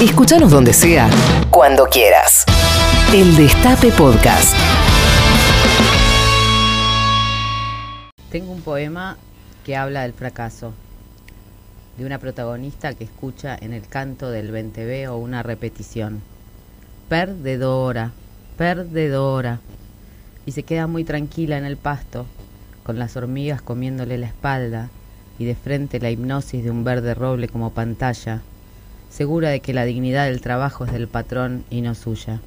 Escúchanos donde sea, cuando quieras. El Destape Podcast. Tengo un poema que habla del fracaso, de una protagonista que escucha en el canto del 20B o una repetición. Perdedora, perdedora. Y se queda muy tranquila en el pasto, con las hormigas comiéndole la espalda y de frente la hipnosis de un verde roble como pantalla, segura de que la dignidad del trabajo es del patrón y no suya.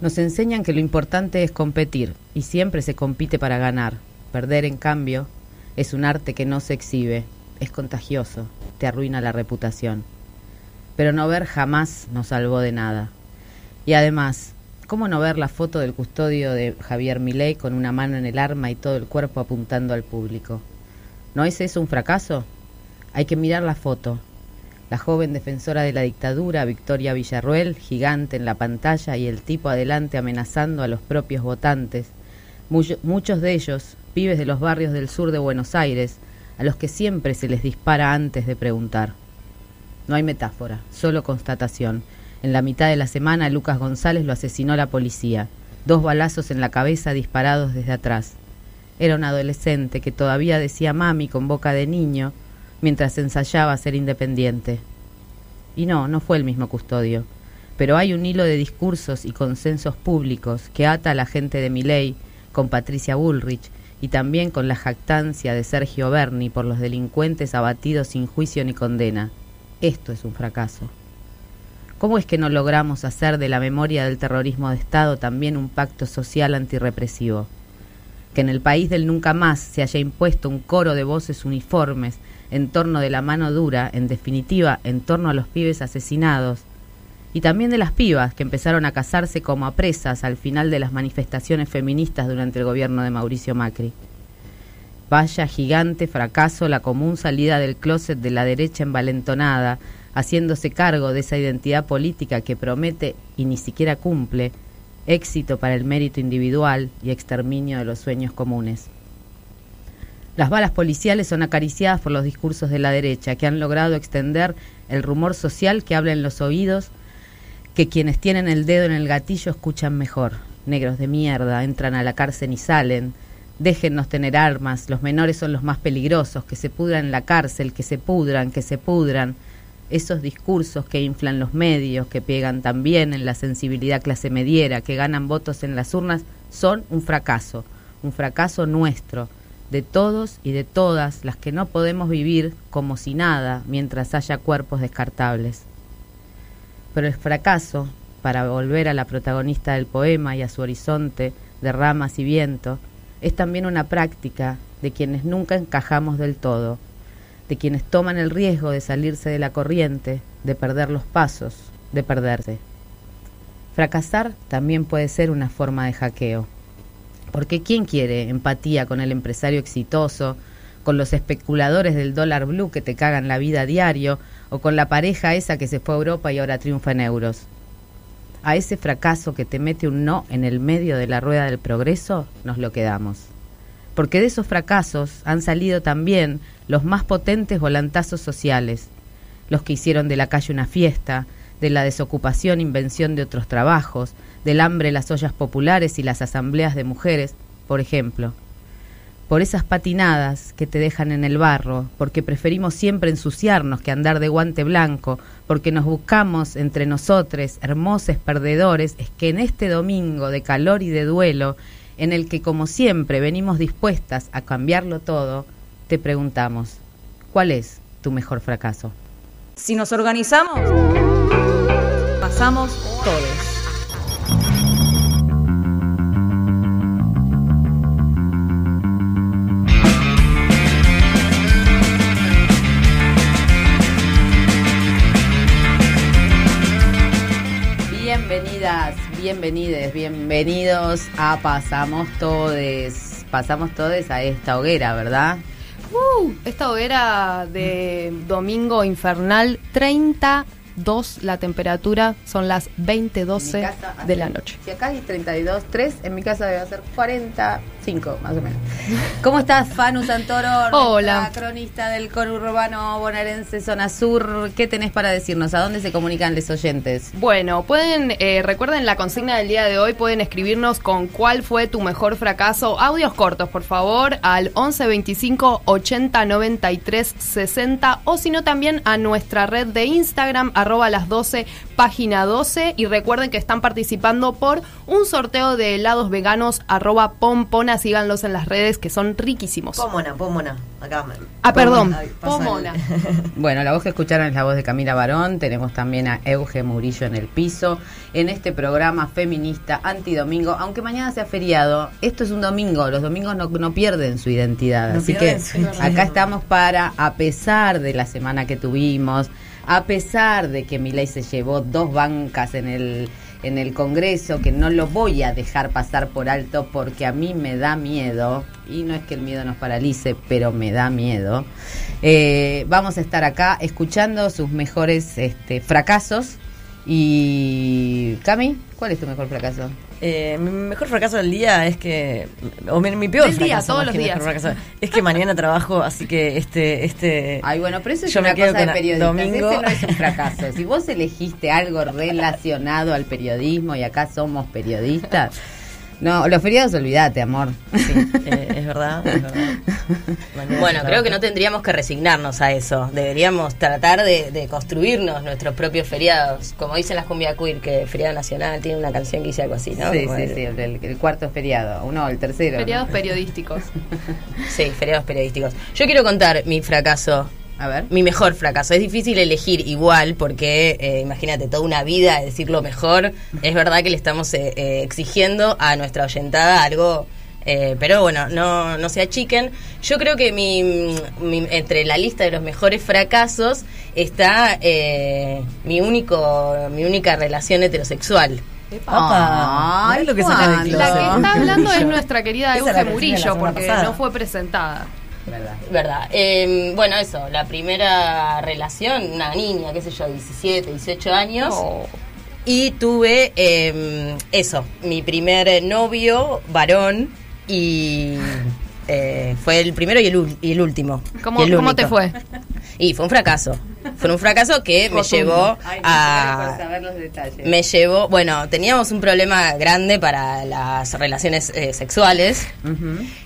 Nos enseñan que lo importante es competir y siempre se compite para ganar. Perder, en cambio, es un arte que no se exhibe, es contagioso, te arruina la reputación. Pero no ver jamás nos salvó de nada. Y además, ¿cómo no ver la foto del custodio de Javier Milei con una mano en el arma y todo el cuerpo apuntando al público? ¿No es eso un fracaso? Hay que mirar la foto, la joven defensora de la dictadura, Victoria Villarruel, gigante en la pantalla y el tipo adelante amenazando a los propios votantes, muchos de ellos pibes de los barrios del sur de Buenos Aires, a los que siempre se les dispara antes de preguntar. No hay metáfora, solo constatación. En la mitad de la semana Lucas González lo asesinó la policía, dos balazos en la cabeza disparados desde atrás. Era un adolescente que todavía decía mami con boca de niño, mientras ensayaba ser independiente. Y no, no fue el mismo custodio, pero hay un hilo de discursos y consensos públicos que ata a la gente de Miley con Patricia Bullrich y también con la jactancia de Sergio Berni por los delincuentes abatidos sin juicio ni condena. Esto es un fracaso. ¿Cómo es que no logramos hacer de la memoria del terrorismo de Estado también un pacto social antirrepresivo? Que en el país del nunca más se haya impuesto un coro de voces uniformes en torno de la mano dura, en definitiva, en torno a los pibes asesinados, y también de las pibas que empezaron a casarse como a presas al final de las manifestaciones feministas durante el gobierno de Mauricio Macri. Vaya gigante fracaso la común salida del closet de la derecha envalentonada, haciéndose cargo de esa identidad política que promete y ni siquiera cumple, éxito para el mérito individual y exterminio de los sueños comunes. Las balas policiales son acariciadas por los discursos de la derecha, que han logrado extender el rumor social que habla en los oídos, que quienes tienen el dedo en el gatillo escuchan mejor. Negros de mierda, entran a la cárcel y salen. Déjennos tener armas, los menores son los más peligrosos, que se pudran en la cárcel, que se pudran, que se pudran. Esos discursos que inflan los medios, que pegan también en la sensibilidad clase mediera, que ganan votos en las urnas, son un fracaso, un fracaso nuestro de todos y de todas las que no podemos vivir como si nada mientras haya cuerpos descartables. Pero el fracaso, para volver a la protagonista del poema y a su horizonte de ramas y viento, es también una práctica de quienes nunca encajamos del todo, de quienes toman el riesgo de salirse de la corriente, de perder los pasos, de perderse. Fracasar también puede ser una forma de hackeo. Porque ¿quién quiere empatía con el empresario exitoso, con los especuladores del dólar blue que te cagan la vida a diario, o con la pareja esa que se fue a Europa y ahora triunfa en euros? A ese fracaso que te mete un no en el medio de la rueda del progreso, nos lo quedamos. Porque de esos fracasos han salido también los más potentes volantazos sociales, los que hicieron de la calle una fiesta, de la desocupación invención de otros trabajos, del hambre las ollas populares y las asambleas de mujeres, por ejemplo. Por esas patinadas que te dejan en el barro, porque preferimos siempre ensuciarnos que andar de guante blanco, porque nos buscamos entre nosotros, hermosos perdedores, es que en este domingo de calor y de duelo, en el que como siempre venimos dispuestas a cambiarlo todo, te preguntamos, ¿cuál es tu mejor fracaso? Si nos organizamos, pasamos todos. Bienvenidas, bienvenides, bienvenidos a Pasamos Todes. Pasamos Todes a esta hoguera, ¿verdad? Uh, esta hoguera de domingo infernal, 32 la temperatura, son las 20.12 de la noche. Si acá hay 32, 3, en mi casa debe ser 40, cinco, más o menos. ¿Cómo estás, Fanu Santoro? Hola. cronista del conurbano bonaerense Zona Sur. ¿Qué tenés para decirnos? ¿A dónde se comunican los oyentes? Bueno, pueden, eh, recuerden la consigna del día de hoy, pueden escribirnos con cuál fue tu mejor fracaso. Audios cortos, por favor, al 11 25 80 93 60 o si no también a nuestra red de Instagram, arroba las 12, página 12. Y recuerden que están participando por un sorteo de helados veganos, arroba pompona. Síganlos en las redes que son riquísimos. Pómona, pómona. Acá. Ah, perdón, Ay, pasa el- pomona. Bueno, la voz que escucharon es la voz de Camila Barón. Tenemos también a Euge Murillo en el piso. En este programa feminista antidomingo, aunque mañana sea feriado, esto es un domingo. Los domingos no, no pierden su identidad. No Así que pierden su identidad. acá estamos para, a pesar de la semana que tuvimos, a pesar de que Milei se llevó dos bancas en el en el Congreso, que no lo voy a dejar pasar por alto porque a mí me da miedo, y no es que el miedo nos paralice, pero me da miedo. Eh, vamos a estar acá escuchando sus mejores este, fracasos. Y Cami, ¿cuál es tu mejor fracaso? Eh, mi mejor fracaso del día es que. O mi, mi peor Del día, fracaso. todos más los días. fracaso, es que mañana trabajo, así que este. este Ay, bueno, pero eso es Yo una me cosa de periodistas. domingo. Ese no es un fracaso. Si vos elegiste algo relacionado al periodismo y acá somos periodistas, no, los feriados olvídate, amor. sí, eh, es verdad. Es verdad. Bueno, creo que no tendríamos que resignarnos a eso. Deberíamos tratar de, de construirnos nuestros propios feriados. Como dicen las cumbia queer, que feriado nacional tiene una canción que dice algo así, ¿no? Sí, Como sí, el- sí, el, el- el cuarto feriado. Uno, el tercero. ¿no? Feriados periodísticos. Sí, feriados periodísticos. Yo quiero contar mi fracaso. A ver. Mi mejor fracaso. Es difícil elegir igual porque, eh, imagínate, toda una vida de decir lo mejor. Es verdad que le estamos eh, eh, exigiendo a nuestra oyentada algo, eh, pero bueno, no, no se achiquen. Yo creo que mi, mi- entre la lista de los mejores fracasos está eh, mi, único, mi única relación heterosexual. Ay, mirá lo que La que está hablando es nuestra querida Euge Murillo, porque pasada. no fue presentada. ¿Verdad? Verdad. Eh, bueno, eso, la primera relación, una niña, qué sé yo, 17, 18 años. Oh. Y tuve eh, eso, mi primer novio, varón, y eh, fue el primero y el, ul- y el último. ¿Cómo, y el ¿Cómo te fue? Y fue un fracaso. Fue un fracaso que me Rotundo. llevó Ay, a... saber los detalles. Me llevó, bueno, teníamos un problema grande para las relaciones eh, sexuales.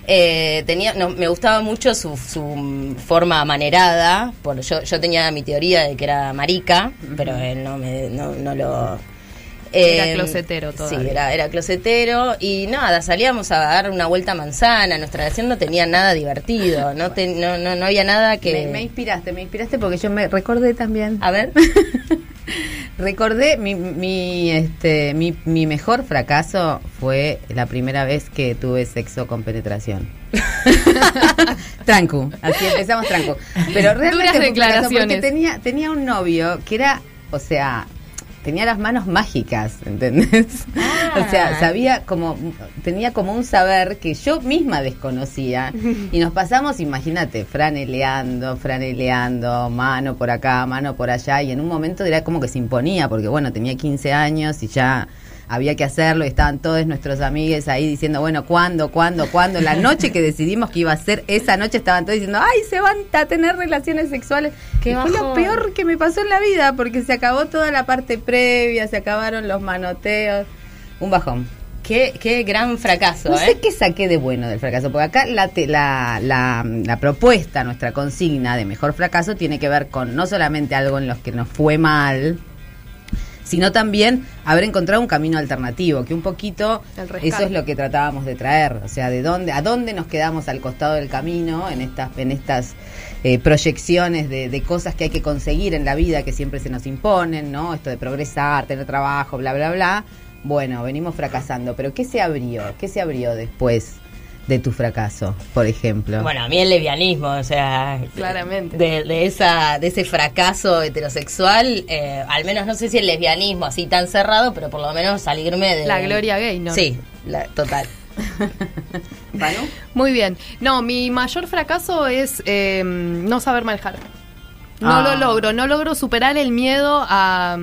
Eh, tenía, no, me gustaba mucho su, su forma amanerada. Por, yo, yo tenía mi teoría de que era marica, pero él no, me, no, no lo. Era closetero Sí, todavía. era, era closetero. Y nada, salíamos a dar una vuelta a manzana. Nuestra relación no tenía nada divertido. No, te- no, no, no había nada que. Me, me inspiraste, me inspiraste porque yo me recordé también. A ver. Recordé mi, mi, este, mi, mi mejor fracaso fue la primera vez que tuve sexo con penetración. trancu, así empezamos trancu. Pero realmente Duras fracaso porque declaraciones. tenía, tenía un novio que era, o sea, tenía las manos mágicas, ¿entendés? O sea, sabía como, tenía como un saber que yo misma desconocía. Y nos pasamos, imagínate, franeleando, franeleando, mano por acá, mano por allá. Y en un momento era como que se imponía, porque bueno, tenía 15 años y ya había que hacerlo y estaban todos nuestros amigues ahí diciendo, bueno, ¿cuándo, cuándo, cuándo? La noche que decidimos que iba a ser, esa noche estaban todos diciendo, ay, se van a tener relaciones sexuales. Qué Y fue lo peor que me pasó en la vida, porque se acabó toda la parte previa, se acabaron los manoteos. Un bajón. qué, qué gran fracaso, No ¿eh? sé qué saqué de bueno del fracaso, porque acá la, te- la, la, la propuesta, nuestra consigna de mejor fracaso tiene que ver con no solamente algo en los que nos fue mal, sino también haber encontrado un camino alternativo, que un poquito eso es lo que tratábamos de traer, o sea, de dónde, a dónde nos quedamos al costado del camino en estas, en estas eh, proyecciones de, de cosas que hay que conseguir en la vida que siempre se nos imponen, ¿no? Esto de progresar, tener trabajo, bla, bla, bla. Bueno, venimos fracasando, pero ¿qué se abrió? ¿Qué se abrió después de tu fracaso, por ejemplo? Bueno, a mí el lesbianismo, o sea, Claramente. de, de esa, de ese fracaso heterosexual, eh, al menos no sé si el lesbianismo así tan cerrado, pero por lo menos salirme de La gloria gay, ¿no? Sí, la, total. ¿Manu? Muy bien. No, mi mayor fracaso es eh, no saber manejar. No Ah. lo logro, no logro superar el miedo a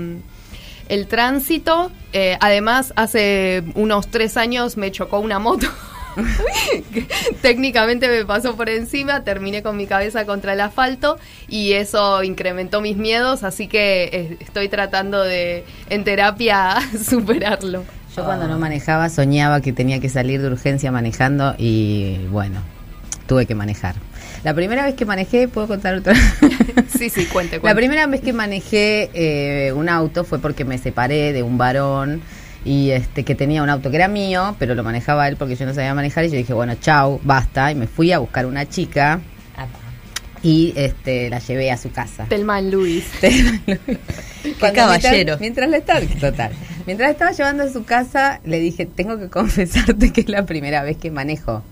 el tránsito. Eh, además, hace unos tres años me chocó una moto. técnicamente me pasó por encima, terminé con mi cabeza contra el asfalto y eso incrementó mis miedos, así que eh, estoy tratando de en terapia superarlo. Yo cuando no manejaba soñaba que tenía que salir de urgencia manejando y bueno, tuve que manejar. La primera vez que manejé, ¿puedo contar otra? sí, sí, cuente, cuente. La primera vez que manejé eh, un auto fue porque me separé de un varón y este que tenía un auto que era mío, pero lo manejaba él porque yo no sabía manejar y yo dije, bueno, chau, basta, y me fui a buscar una chica y este la llevé a su casa. Telman Luis. Qué caballero. Mientras, le estaba, total. Mientras estaba llevando a su casa, le dije, tengo que confesarte que es la primera vez que manejo.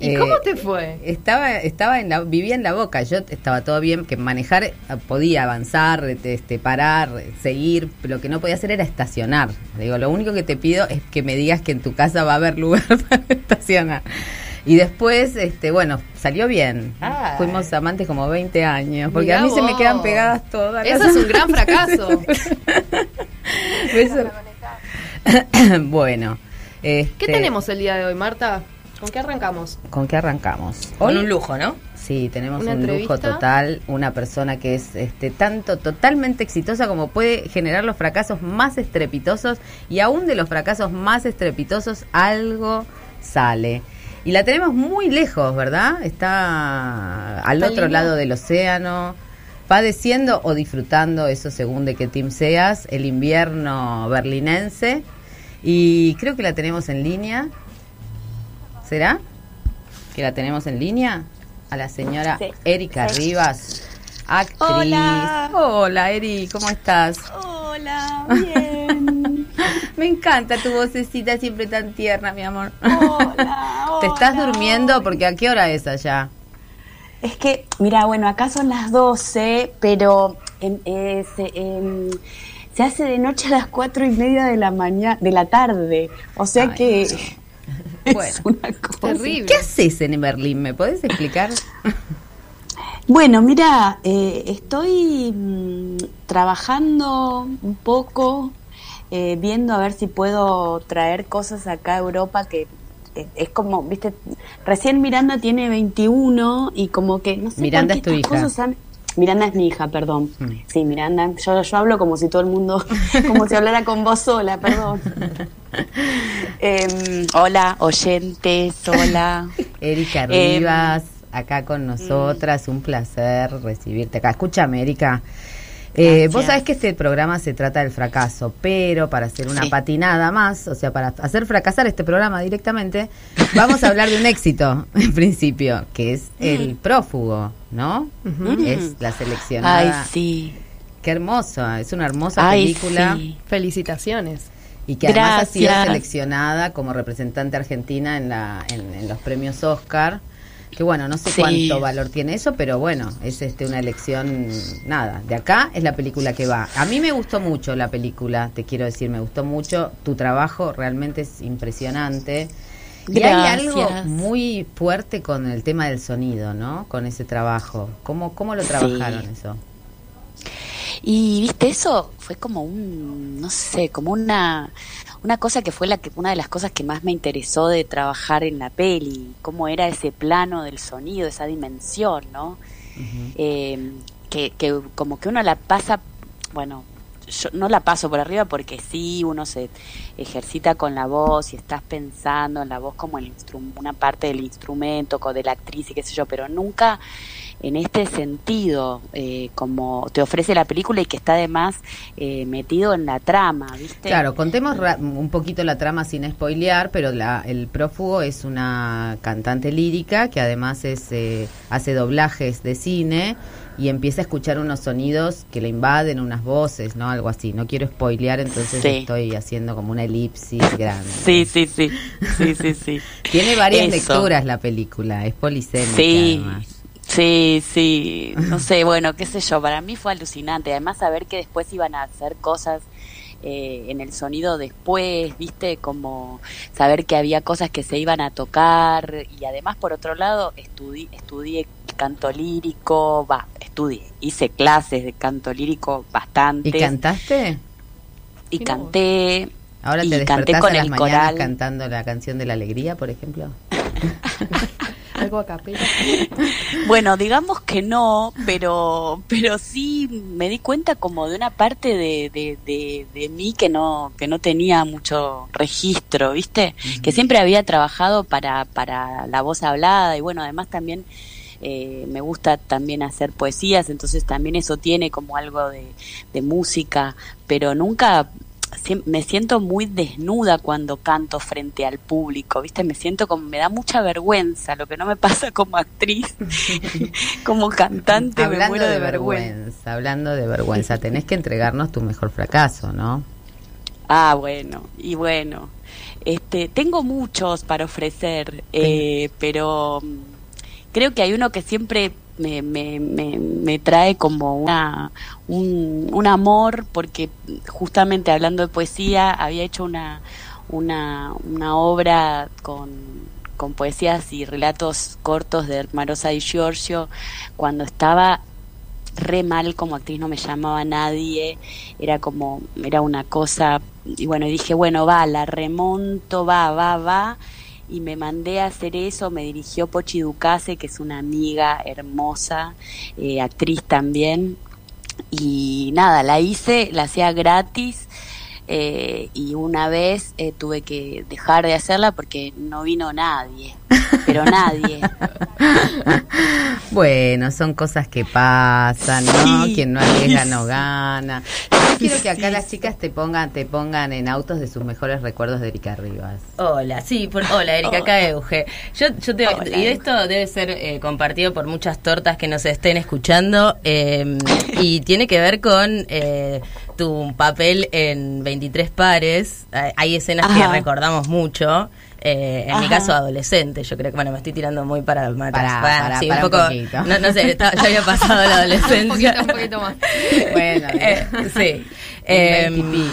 ¿Y cómo te fue? Estaba, estaba en la, vivía en la boca, yo estaba todo bien, que manejar eh, podía avanzar, este, parar, seguir, lo que no podía hacer era estacionar. Digo, lo único que te pido es que me digas que en tu casa va a haber lugar para estacionar. Y después, este, bueno, salió bien. Fuimos amantes como 20 años, porque a mí se me quedan pegadas todas. Eso es un gran fracaso. bueno. Este, ¿Qué tenemos el día de hoy, Marta? ¿Con qué arrancamos? ¿Con qué arrancamos? Con un lujo, ¿no? Sí, tenemos un lujo total, una persona que es este tanto totalmente exitosa como puede generar los fracasos más estrepitosos y aún de los fracasos más estrepitosos algo sale. Y la tenemos muy lejos, ¿verdad? Está al otro lado del océano, padeciendo o disfrutando, eso según de qué team seas, el invierno berlinense. Y creo que la tenemos en línea. ¿Será? ¿Que la tenemos en línea? A la señora Erika Rivas, actriz. Hola. Hola, Eri, ¿cómo estás? Hola, bien. Me encanta tu vocecita siempre tan tierna, mi amor. Hola, ¿Te estás durmiendo? Porque ¿a qué hora es allá? Es que, mira, bueno, acá son las 12, pero eh, se, em, se, hace de noche a las cuatro y media de la mañana, de la tarde. O sea que es una cosa. Terrible. ¿Qué haces en Berlín? ¿Me podés explicar? Bueno, mira, eh, estoy mm, trabajando un poco, eh, viendo a ver si puedo traer cosas acá a Europa que eh, es como, viste, recién Miranda tiene 21 y como que, no sé, Miranda es tu hija. Miranda es mi hija, perdón. Mm. Sí, Miranda, yo, yo hablo como si todo el mundo, como si hablara con vos sola, perdón. Em, hola, oyentes, hola. Erika em, Rivas, acá con nosotras, un placer recibirte acá. Escúchame, Erika. Eh, vos sabés que este programa se trata del fracaso, pero para hacer una patinada más, o sea, para hacer fracasar este programa directamente, vamos a hablar de un éxito, en principio, que es El Prófugo, ¿no? Es la seleccionada. Ay, sí. Qué hermosa, es una hermosa película. Felicitaciones. Y que además ha sido seleccionada como representante argentina en, la, en los premios Oscar que bueno, no sé cuánto valor tiene eso, pero bueno, es este una elección, nada, de acá es la película que va. A mí me gustó mucho la película, te quiero decir, me gustó mucho, tu trabajo realmente es impresionante. Y hay algo muy fuerte con el tema del sonido, ¿no? Con ese trabajo. ¿Cómo, cómo lo trabajaron eso? Y viste, eso fue como un, no sé, como una una cosa que fue la que una de las cosas que más me interesó de trabajar en la peli, cómo era ese plano del sonido, esa dimensión, ¿no? Eh, que, que como que uno la pasa, bueno, yo no la paso por arriba porque sí, uno se ejercita con la voz y estás pensando en la voz como el una parte del instrumento, de la actriz y qué sé yo, pero nunca en este sentido, eh, como te ofrece la película y que está además eh, metido en la trama, ¿viste? Claro, contemos un poquito la trama sin spoilear, pero la, el prófugo es una cantante lírica que además es, eh, hace doblajes de cine y empieza a escuchar unos sonidos que le invaden, unas voces, ¿no? Algo así. No quiero spoilear, entonces estoy haciendo como una elipsis grande. Sí, sí, sí. Sí, sí, sí. Tiene varias lecturas la película, es polisémica sí. Sí, sí, no sé, bueno, qué sé yo, para mí fue alucinante, además saber que después iban a hacer cosas eh, en el sonido después, viste, como saber que había cosas que se iban a tocar. Y además por otro lado estudié, estudié canto lírico, va, estudié, hice clases de canto lírico bastante. ¿Y cantaste? Y canté, Ahora te y despertás canté con a las el coral. cantando la canción de la alegría, por ejemplo. Algo a capela. Bueno, digamos que no, pero, pero sí me di cuenta como de una parte de, de, de, de mí que no, que no tenía mucho registro, ¿viste? Que siempre había trabajado para, para la voz hablada y bueno, además también eh, me gusta también hacer poesías, entonces también eso tiene como algo de, de música, pero nunca me siento muy desnuda cuando canto frente al público, ¿viste? Me siento como, me da mucha vergüenza, lo que no me pasa como actriz, como cantante, me hablando muero de de vergüenza. vergüenza, hablando de vergüenza, tenés que entregarnos tu mejor fracaso, ¿no? Ah, bueno, y bueno, este, tengo muchos para ofrecer, eh, pero mm, creo que hay uno que siempre me, me, me, me trae como una, un, un amor, porque justamente hablando de poesía, había hecho una, una, una obra con, con poesías y relatos cortos de Marosa y Giorgio cuando estaba re mal como actriz, no me llamaba nadie, era como, era una cosa, y bueno, dije, bueno, va, la remonto, va, va, va, y me mandé a hacer eso, me dirigió Pochi Ducase, que es una amiga hermosa, eh, actriz también, y nada, la hice, la hacía gratis, eh, y una vez eh, tuve que dejar de hacerla porque no vino nadie, pero nadie. Bueno, son cosas que pasan, ¿no? Sí, Quien no arriesga sí, no gana. Yo quiero que acá sí, las chicas te pongan, te pongan en autos de sus mejores recuerdos de Erika Rivas. Hola, sí, por, hola Erika, acá Euge. Yo, yo te, Hola, y esto debe ser eh, compartido por muchas tortas que nos estén escuchando eh, y tiene que ver con eh, tu papel en 23 pares. Hay- escenas que Ajá. recordamos mucho. eh, en mi Ajá. caso, adolescente. Yo creo que, bueno, me estoy tirando muy para para, Pará, para- pará, sí, pará un un poco. poquito. no, no sé, estaba- ya había pasado la un adolescencia. poquito, un poquito más. Bueno, Eh, sí. Eh, 20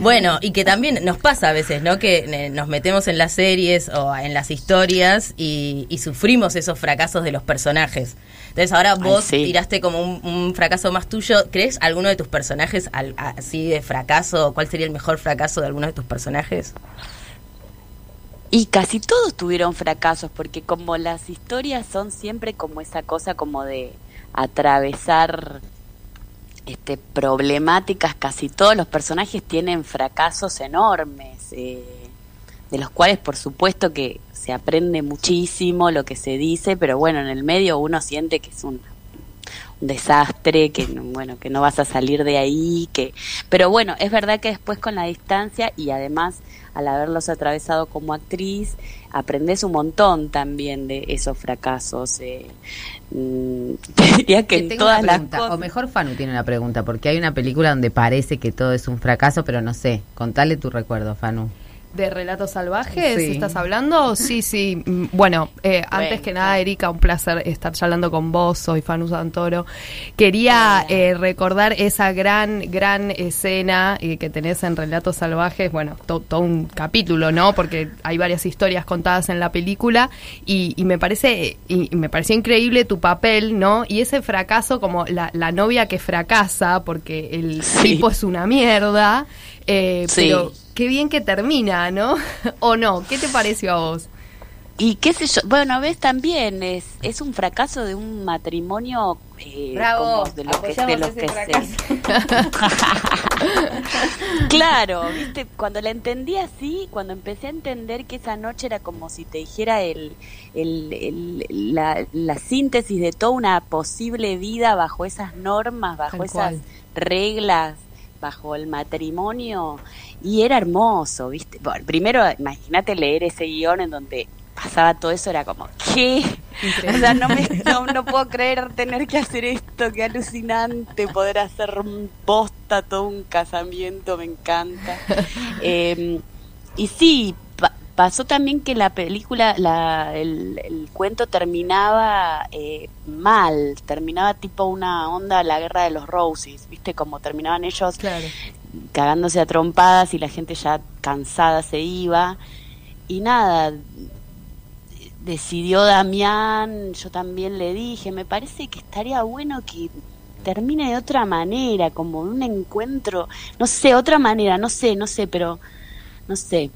bueno, y que también nos pasa a veces, ¿no? Que eh, nos metemos en las series o en las historias y, y sufrimos esos fracasos de los personajes. Entonces ahora vos sí. tiraste como un, un fracaso más tuyo. ¿Crees alguno de tus personajes al- así de fracaso? ¿Cuál sería el mejor fracaso de alguno de tus personajes? Y casi todos tuvieron fracasos, porque como las historias son siempre como esa cosa como de atravesar este, problemáticas, casi todos los personajes tienen fracasos enormes, eh, de los cuales por supuesto que se aprende muchísimo lo que se dice, pero bueno, en el medio uno siente que es un, desastre, que no- bueno, que no vas a salir de ahí, que pero bueno, es verdad que después con la distancia y además al haberlos atravesado como actriz, aprendes un montón también de esos fracasos. eh. Mm, te diría que en tengo todas una las cosas. o mejor Fanu tiene una pregunta, porque hay una película donde parece que todo es un fracaso, pero no sé. Contale tu recuerdo, Fanu. ¿De relatos salvajes Sí. estás hablando? Sí, sí. Mm, Bueno, eh, antes Bueno, que nada. Erika, un placer estar charlando con vos. Soy Fanu Santoro. Quería eh, recordar esa gran, gran escena eh, que tenés en Relatos Salvajes. Bueno, to- todo un capítulo, ¿no? Porque hay varias historias contadas en la película y, y me parece y, y me pareció increíble tu papel, ¿no? Y ese fracaso como la, la novia que fracasa porque el Sí. tipo es una mierda. eh, Sí. Pero qué bien que termina, ¿no? ¿O no? ¿Qué te pareció a vos? Y qué sé yo, bueno, ves también, es, es un fracaso de un matrimonio eh, Bravo, como de lo que, de apoyamos lo ese que se... claro, viste, cuando la entendí así, cuando empecé a entender que esa noche era como si te dijera el, el, el- la, la síntesis de toda una posible vida bajo esas normas, bajo esas reglas, bajo el matrimonio, y era hermoso, ¿viste? Bueno, primero, imagínate leer ese guion en donde pasaba todo eso, era como, ¿qué? O sea, no, me, no, no puedo creer tener que hacer esto, qué alucinante poder hacer posta todo un casamiento, me encanta. Eh, y sí, pasó también que la película, la, el, el cuento terminaba eh, mal, terminaba tipo una onda la guerra de los Roses, ¿viste? Como terminaban ellos Claro. cagándose a trompadas y la gente ya cansada se iba. Y nada, decidió Damián, yo también le dije, me parece que estaría bueno que termine de otra manera, como un encuentro, no sé, otra manera, no sé, no sé, pero no sé,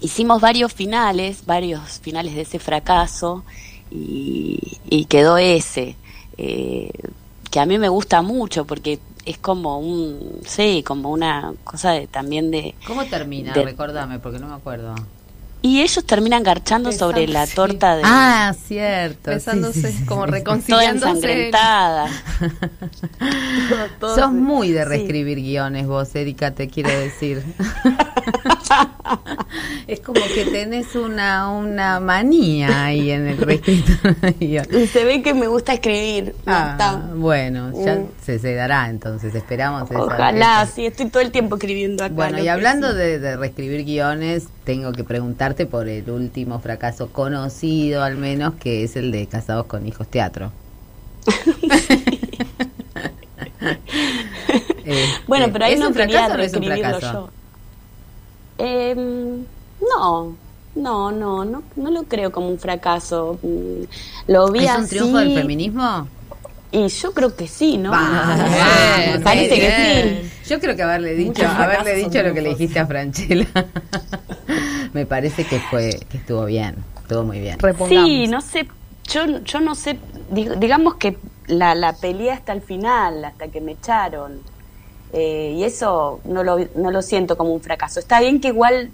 hicimos varios finales, varios finales de ese fracaso y, y quedó ese, eh, que a mí me gusta mucho porque es como un, sí, como una cosa de, también de... ¿Cómo termina? de- Recordame, porque no me acuerdo. Y ellos terminan garchando sobre la torta de... Ah, cierto. Besándose, sí, sí, como sí. toda reconciliándose. ensangrentada. Sos muy de reescribir guiones vos, Erika, te quiero decir. es como que tenés una, una manía ahí en el reescrito se ve que me gusta escribir. Ah, bueno, ya Mm. se, se dará entonces, esperamos Ojalá, esa- sí, estoy todo el tiempo escribiendo acá. Bueno, y hablando sí. de, de reescribir guiones, tengo que preguntarte por el último fracaso conocido, al menos, que es el de Casados con Hijos Teatro. Bueno, pero ahí ¿es no un quería reescribirlo fracaso? yo. Em, no, no, no, no, no lo creo como un fracaso. Mm, Lo vi ¿Es un triunfo del feminismo? y yo creo que sí, ¿no? Parece que sí. Yo creo que haberle dicho, haberle dicho lo que le dijiste a Franchella. Me parece que fue, que estuvo bien, estuvo muy bien. Repongamos. Sí, no sé, yo, yo no sé, dig- digamos que la, la peleé hasta el final, hasta que me echaron. Eh, y eso no lo, no lo siento como un fracaso. Está bien que igual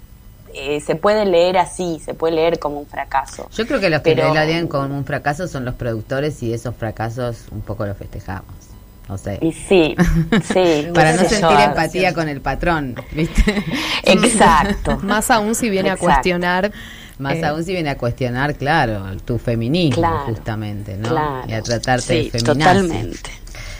eh, se puede leer así, se puede leer como un fracaso. Yo creo que los que Pero- lo leen como un fracaso son los productores y esos fracasos un poco los festejamos. No sé. Y sí, sí. Para no sentir yo, empatía con el patrón, ¿viste? Exacto. Más aún si viene Exacto. a cuestionar. Más eh, aún si viene a cuestionar, claro, tu feminismo, Claro, justamente, ¿no? Claro. Y a tratarte sí, de feminazi. Totalmente.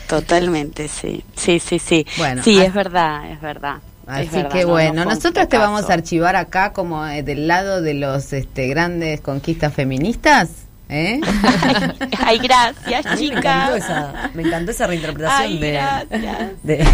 Totalmente, sí. Sí, sí, sí. Bueno, sí, as- es verdad, es verdad. Así Es verdad, que no, no bueno, nosotros te vamos a archivar acá como eh, del lado de los este, grandes conquistas feministas, ¿eh? Ay, gracias, mí me encantó chicas. esa, me encantó esa reinterpretación Ay, de,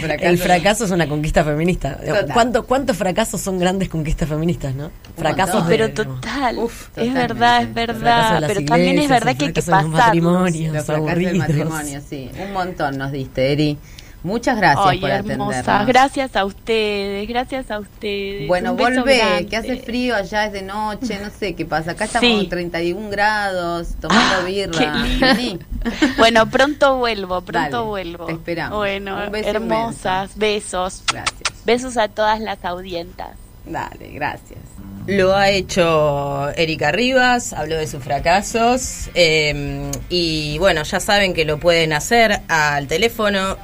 fracaso. el fracaso es una conquista feminista. Total. ¿Cuánto, ¿Cuántos fracasos son grandes conquistas feministas, no? Fracasos de, Pero total, Uf, es verdad, es verdad. las Pero también es verdad que hay que de los fracasos del matrimonio, sí. Un montón nos diste, Eri. Muchas gracias Ay, por hermosa. atendernos. Gracias a ustedes, gracias a ustedes. Bueno, volvé, que hace frío, allá es de noche, no sé qué pasa. Acá estamos Sí. en 31 grados, tomando Ah, birra. qué lindo. Vení. Bueno, pronto vuelvo, pronto Dale, vuelvo. te esperamos. Bueno, beso hermosas, besos. Gracias. Besos a todas las audientas. Dale, gracias. Lo ha hecho Erika Rivas, habló de sus fracasos eh, y bueno, ya saben que lo pueden hacer al teléfono,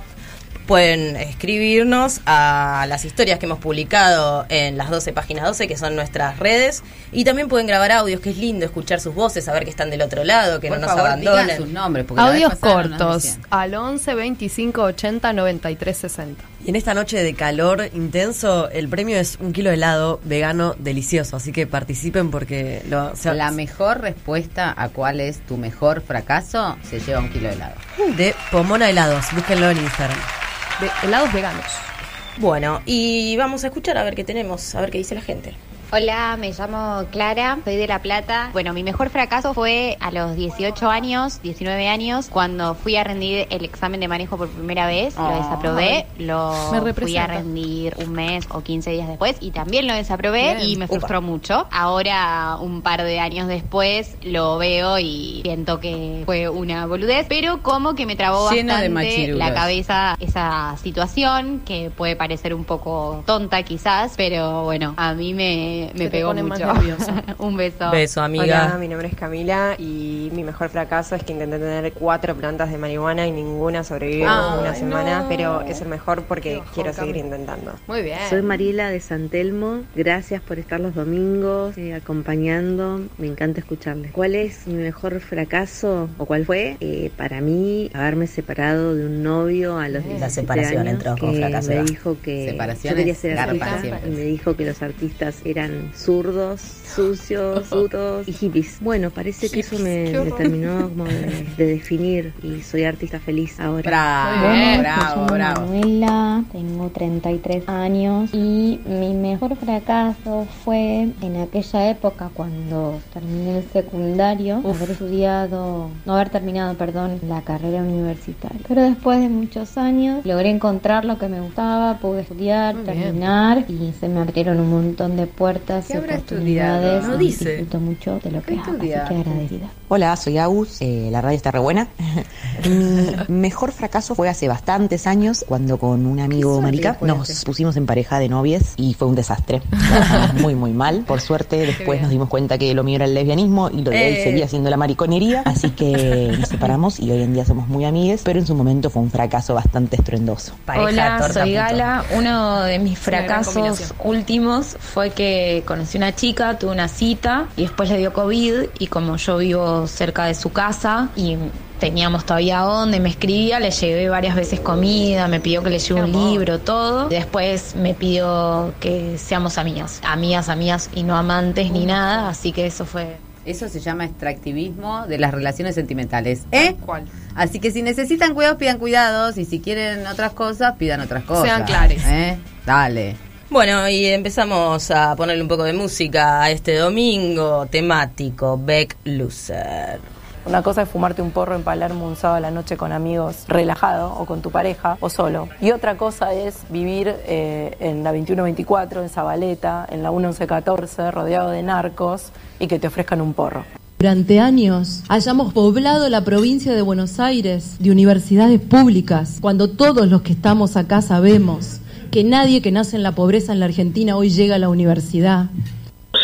pueden escribirnos a las historias que hemos publicado en las 12 páginas 12, que son nuestras redes, y también pueden grabar audios, que es lindo escuchar sus voces, saber que están del otro lado, que Por no nos favor, abandonen. sus nombres. Audios cortos al 11 25 80 93 60. Y en esta noche de calor intenso, el premio es un kilo de helado vegano delicioso. Así que participen porque lo, se- La mejor respuesta a cuál es tu mejor fracaso se lleva un kilo de helado. de Pomona Helados. Búsquenlo en Instagram. De helados veganos. Bueno, y vamos a escuchar a ver qué tenemos, a ver qué dice la gente. Hola, me llamo Clara, soy de La Plata. Bueno, mi mejor fracaso fue a los 18 años, 19 años, cuando fui a rendir el examen de manejo por primera vez. Lo Ay. desaprobé, lo fui a rendir un mes o 15 días después y también lo desaprobé Bien. y me frustró mucho. Ahora, un par de años después, lo veo y siento que fue una boludez, pero como que me trabó Lleno de bastante la cabeza esa situación que puede parecer un poco tonta quizás, pero bueno, a mí me, me te pegó mucho. nerviosa. un beso. Beso, amiga. Hola, mi nombre es Camila y mi mejor fracaso es que intenté tener cuatro plantas de marihuana y ninguna sobrevivió Ay, una semana, no. pero es el mejor porque quiero seguir intentando. Muy bien. Soy Mariela de San Telmo. Gracias por estar los domingos eh, acompañando. Me encanta escucharles. ¿Cuál es mi mejor fracaso o cuál fue? Eh, para mí, haberme separado de un novio a los 17 separación años entró como que fracaso, me dijo que yo quería ser artista siempre. y me dijo que los artistas eran eran zurdos, sucios, putos y hippies. Bueno, parece que eso me, me terminó como de, de definir y soy artista feliz ahora. Bravo, bravo, me llamo bravo. Manuela, tengo 33 años y mi mejor fracaso fue en aquella época cuando terminé el secundario, haber estudiado, no haber terminado, perdón, la carrera universitaria. Pero después de muchos años logré encontrar lo que me gustaba, pude estudiar, Muy bien. terminar y se me abrieron un montón de puertas ¿Qué y habrá oportunidades. estudiado? No dice. Disfruto mucho de lo que ¿Qué hago, así que agradecida. Hola, soy Agus, eh, la radio está re buena. Mi mejor fracaso fue hace bastantes años cuando con un amigo marica nos pusimos en pareja de novias y fue un desastre. Muy muy mal. Por suerte después nos dimos cuenta que lo mío era el lesbianismo y lo de él Eh. seguía siendo la mariconería, así que nos separamos y hoy en día somos muy amigues, pero en su momento fue un fracaso bastante estruendoso. Pareja, Hola, torta, soy. Gala. Uno de mis fracasos últimos fue que conocí una chica, tuve una cita y después le dio COVID y como yo vivo cerca de su casa y teníamos todavía dónde, me escribía, le llevé varias veces comida, me pidió que le lleve un libro, todo. Después me pidió que seamos amigas, amigas, amigas y no amantes ni nada, así que eso fue Eso se llama extractivismo de las relaciones sentimentales. ¿Eh? ¿Cuál? Así que si necesitan cuidados, pidan cuidados. Y si quieren otras cosas, pidan otras cosas. Sean clares. ¿Eh? Dale. Bueno, y empezamos a ponerle un poco de música a este domingo temático, Beck Loser. Una cosa es fumarte un porro en Palermo un sábado a la noche con amigos, relajado, o con tu pareja, o solo. Y otra cosa es vivir eh, en la 2124, en Zabaleta, en la 1114, rodeado de narcos, y que te ofrezcan un porro. Durante años hayamos poblado la provincia de Buenos Aires de universidades públicas, cuando todos los que estamos acá sabemos que nadie que nace en la pobreza en la Argentina hoy llega a la universidad.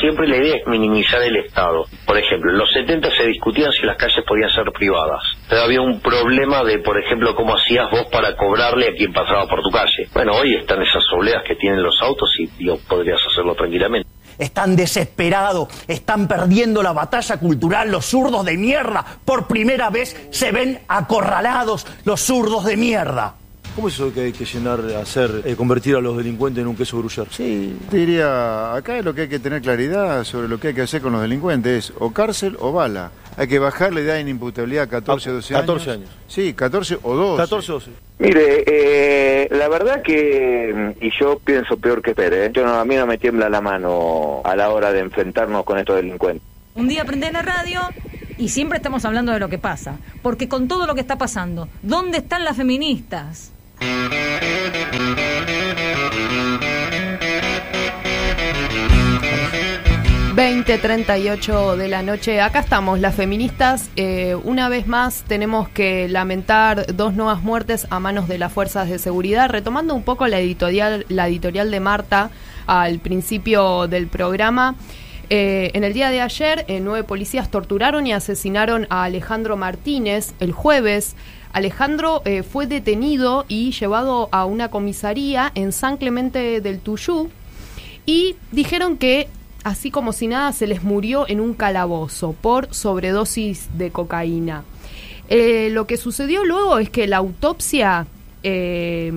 Siempre la idea es minimizar el Estado. Por ejemplo, en los 70 se discutían si las calles podían ser privadas. Pero había un problema de, por ejemplo, cómo hacías vos para cobrarle a quien pasaba por tu calle. Bueno, hoy están esas obleas que tienen los autos y digo, podrías hacerlo tranquilamente. Están desesperados, están perdiendo la batalla cultural, los zurdos de mierda. Por primera vez se ven acorralados los zurdos de mierda. ¿Cómo es eso que hay que llenar, hacer, eh, convertir a los delincuentes en un queso gruyere? Sí, te diría, acá lo que hay que tener claridad sobre lo que hay que hacer con los delincuentes es o cárcel o bala. Hay que bajar la edad de inimputabilidad a 14 o 12 años. 14 años. Sí, 14 o 12. 14 o 12. Mire, eh, la verdad que, y yo pienso peor que Pérez, yo no, a mí no me tiembla la mano a la hora de enfrentarnos con estos delincuentes. Un día prendés la radio y siempre estamos hablando de lo que pasa. Porque con todo lo que está pasando, ¿dónde están las feministas? 20.38 de la noche. Acá estamos, las feministas. Eh, una vez más tenemos que lamentar dos nuevas muertes a manos de las fuerzas de seguridad. Retomando un poco la editorial, la editorial de Marta al principio del programa. Eh, en el día de ayer, eh, nueve policías torturaron y asesinaron a Alejandro Martínez el jueves. Alejandro eh, fue detenido y llevado a una comisaría en San Clemente del Tuyú y dijeron que así como si nada se les murió en un calabozo por sobredosis de cocaína. Eh, lo que sucedió luego es que la autopsia eh,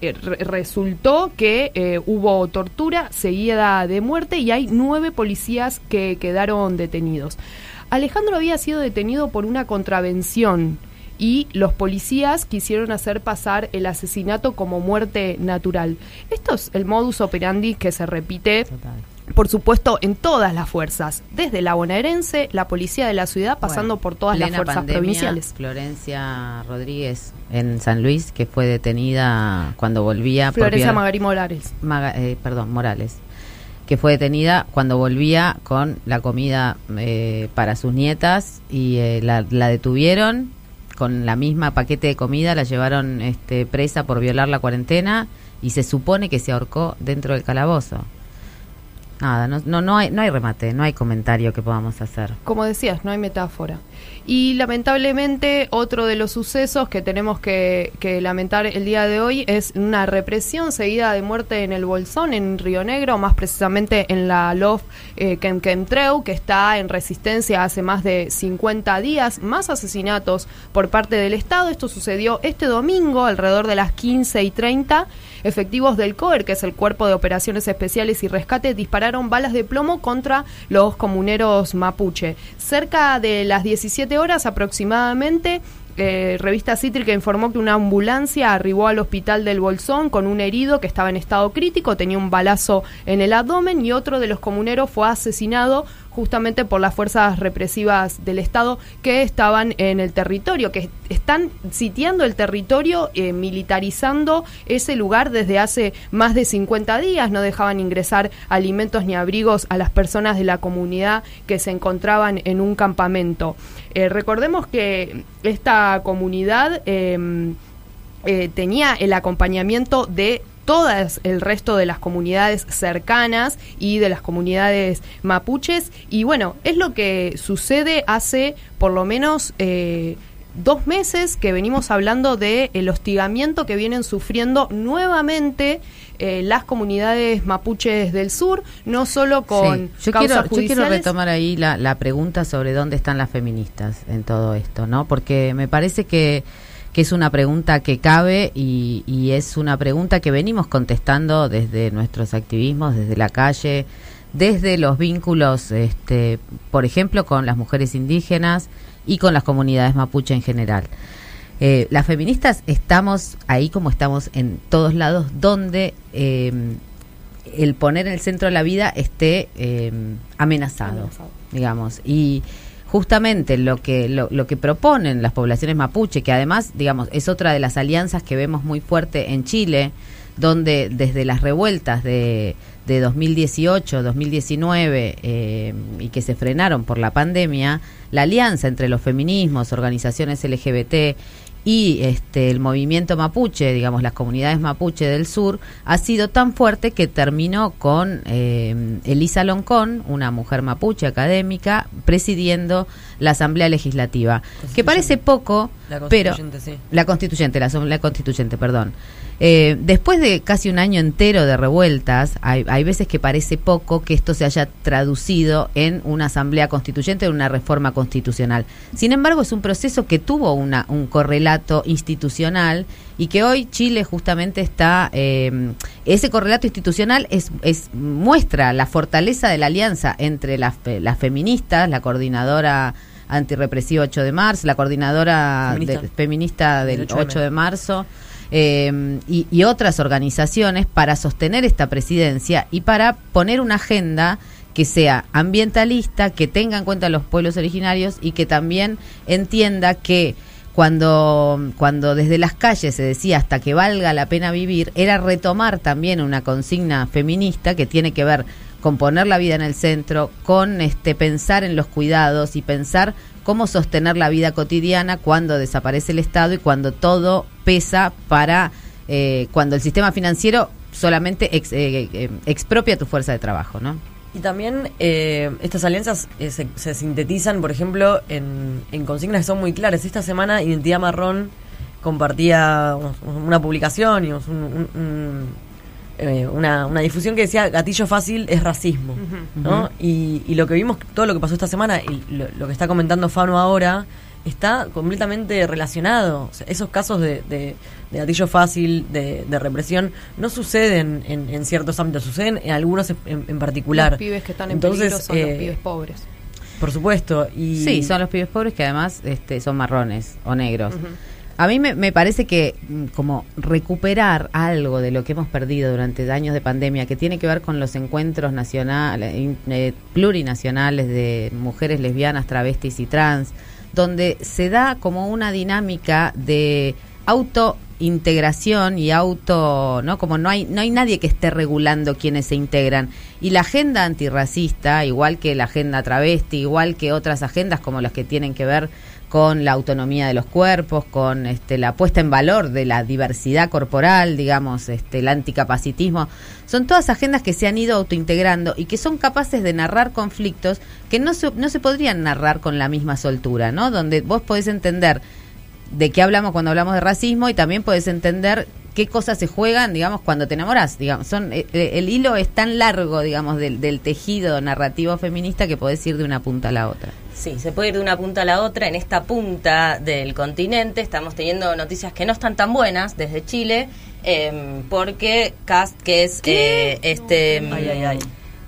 re- resultó que hubo tortura seguida de muerte y hay nueve policías que quedaron detenidos. Alejandro había sido detenido por una contravención y los policías quisieron hacer pasar el asesinato como muerte natural. Esto es el modus operandi que se repite por supuesto, en todas las fuerzas, desde la bonaerense, la policía de la ciudad, pasando Bueno, por todas las fuerzas pandemia, provinciales. Florencia Rodríguez en San Luis, que fue detenida cuando volvía. Florencia Magari Morales. Maga- eh, perdón, Morales. Que fue detenida cuando volvía con la comida eh, para sus nietas y eh, la, la detuvieron con la misma paquete de comida, la llevaron este, presa por violar la cuarentena y se supone que se ahorcó dentro del calabozo. Nada, no, no, no, hay, no hay remate, no hay comentario que podamos hacer. Como decías, no hay metáfora. Y lamentablemente otro de los sucesos que tenemos que, que lamentar el día de hoy es una represión seguida de muerte en el Bolsón, en Río Negro, más precisamente en la LOF eh, Quemquemtreu, que está en resistencia hace más de 50 días, más asesinatos por parte del Estado. Esto sucedió este domingo alrededor de las 15 y 30 efectivos del COER, que es el Cuerpo de Operaciones Especiales y Rescate, dispararon balas de plomo contra los comuneros mapuche. Cerca de las 17 horas aproximadamente, eh, revista Cítrica informó que una ambulancia arribó al hospital del Bolsón con un herido que estaba en estado crítico, tenía un balazo en el abdomen y otro de los comuneros fue asesinado justamente por las fuerzas represivas del Estado que estaban en el territorio, que están sitiando el territorio, eh, militarizando ese lugar desde hace más de 50 días, no dejaban ingresar alimentos ni abrigos a las personas de la comunidad que se encontraban en un campamento. Eh, recordemos que esta comunidad em, eh, tenía el acompañamiento de todas el resto de las comunidades cercanas y de las comunidades mapuches. Y bueno, es lo que sucede hace por lo menos eh, dos meses que venimos hablando del el hostigamiento que vienen sufriendo nuevamente eh, las comunidades mapuches del sur, no solo con yo quiero, Yo quiero retomar ahí la, la pregunta sobre dónde están las feministas en todo esto, ¿no? Porque me parece que que es una pregunta que cabe y, y, es una pregunta que venimos contestando desde nuestros activismos, desde la calle, desde los vínculos, este, por ejemplo, con las mujeres indígenas y con las comunidades mapuche en general. Eh, las feministas estamos ahí como estamos en todos lados donde eh, el poner en el centro de la vida esté eh, amenazado, amenazado, digamos. Y justamente lo que lo, lo, que proponen las poblaciones mapuche, que además, digamos, es otra de las alianzas que vemos muy fuerte en Chile, donde desde las revueltas de, de 2018, 2019 eh, y que se frenaron por la pandemia, la alianza entre los feminismos, organizaciones LGBT y este el movimiento mapuche, digamos las comunidades mapuche del sur, ha sido tan fuerte que terminó con eh, Elisa Loncón, una mujer mapuche académica, presidiendo la Asamblea Legislativa, que parece poco, La pero sí. la constituyente, la Asamblea Constituyente, perdón. Eh, después de casi un año entero de revueltas, hay, hay, veces que parece poco que esto se haya traducido en una asamblea constituyente, en una reforma constitucional. Sin embargo, es un proceso que tuvo una, un correlato institucional y que hoy Chile justamente está, eh, ese correlato institucional es, es, muestra la fortaleza de la alianza entre las, las feministas, la coordinadora antirrepresiva 8 de marzo, la coordinadora feminista, de, feminista del 8, 8 de marzo. Eh, y, otras organizaciones para sostener esta presidencia y para poner una agenda que sea ambientalista, que tenga en cuenta a los pueblos originarios y que también entienda que cuando, cuando desde las calles se decía hasta que valga la pena vivir, era retomar también una consigna feminista que tiene que ver con poner la vida en el centro, con este pensar en los cuidados y pensar cómo sostener la vida cotidiana cuando desaparece el Estado y cuando todo pesa para eh, cuando el sistema financiero solamente ex, eh, eh, expropia tu fuerza de trabajo, ¿no? Y también eh, estas alianzas eh, se, se, sintetizan, por ejemplo, en, en, consignas que son muy claras. Esta semana Identidad Marrón compartía una publicación y un, eh, una, una, difusión que decía gatillo fácil es racismo. Uh -huh. ¿no? Uh -huh. y, y, lo que vimos, todo lo que pasó esta semana y lo, lo que está comentando Fano ahora, está completamente relacionado. O sea, esos casos de, de, de gatillo fácil, de, de, represión, no suceden en, en, ciertos ámbitos, suceden en algunos en, en particular. Los pibes que están en Entonces, peligro son eh, los pibes pobres. Por supuesto. Y... Sí, son los pibes pobres que además este, son marrones o negros. Uh -huh. A mí me, parece que mm, como recuperar algo de lo que hemos perdido durante años de pandemia, que tiene que ver con los encuentros nacionales, eh, plurinacionales de mujeres lesbianas, travestis y trans, donde se da como una dinámica de auto integración y auto, ¿no? Como no hay no hay nadie que esté regulando quienes se integran y la agenda antirracista, igual que la agenda travesti, igual que otras agendas como las que tienen que ver con la autonomía de los cuerpos, con este, la puesta en valor de la diversidad corporal, digamos, este, el anticapacitismo. Son todas agendas que se han ido autointegrando y que son capaces de narrar conflictos que no se, no se podrían narrar con la misma soltura, ¿no? Donde vos podés entender de qué hablamos cuando hablamos de racismo y también podés entender qué cosas se juegan, digamos, cuando te enamorás. Digamos, son, el, el hilo es tan largo, digamos, del, del, tejido narrativo feminista que podés ir de una punta a la otra. Sí, se puede ir de una punta a la otra. En esta punta del continente estamos teniendo noticias que no están tan buenas desde Chile em, porque Cast, que es eh, este... Ay, ay, ay.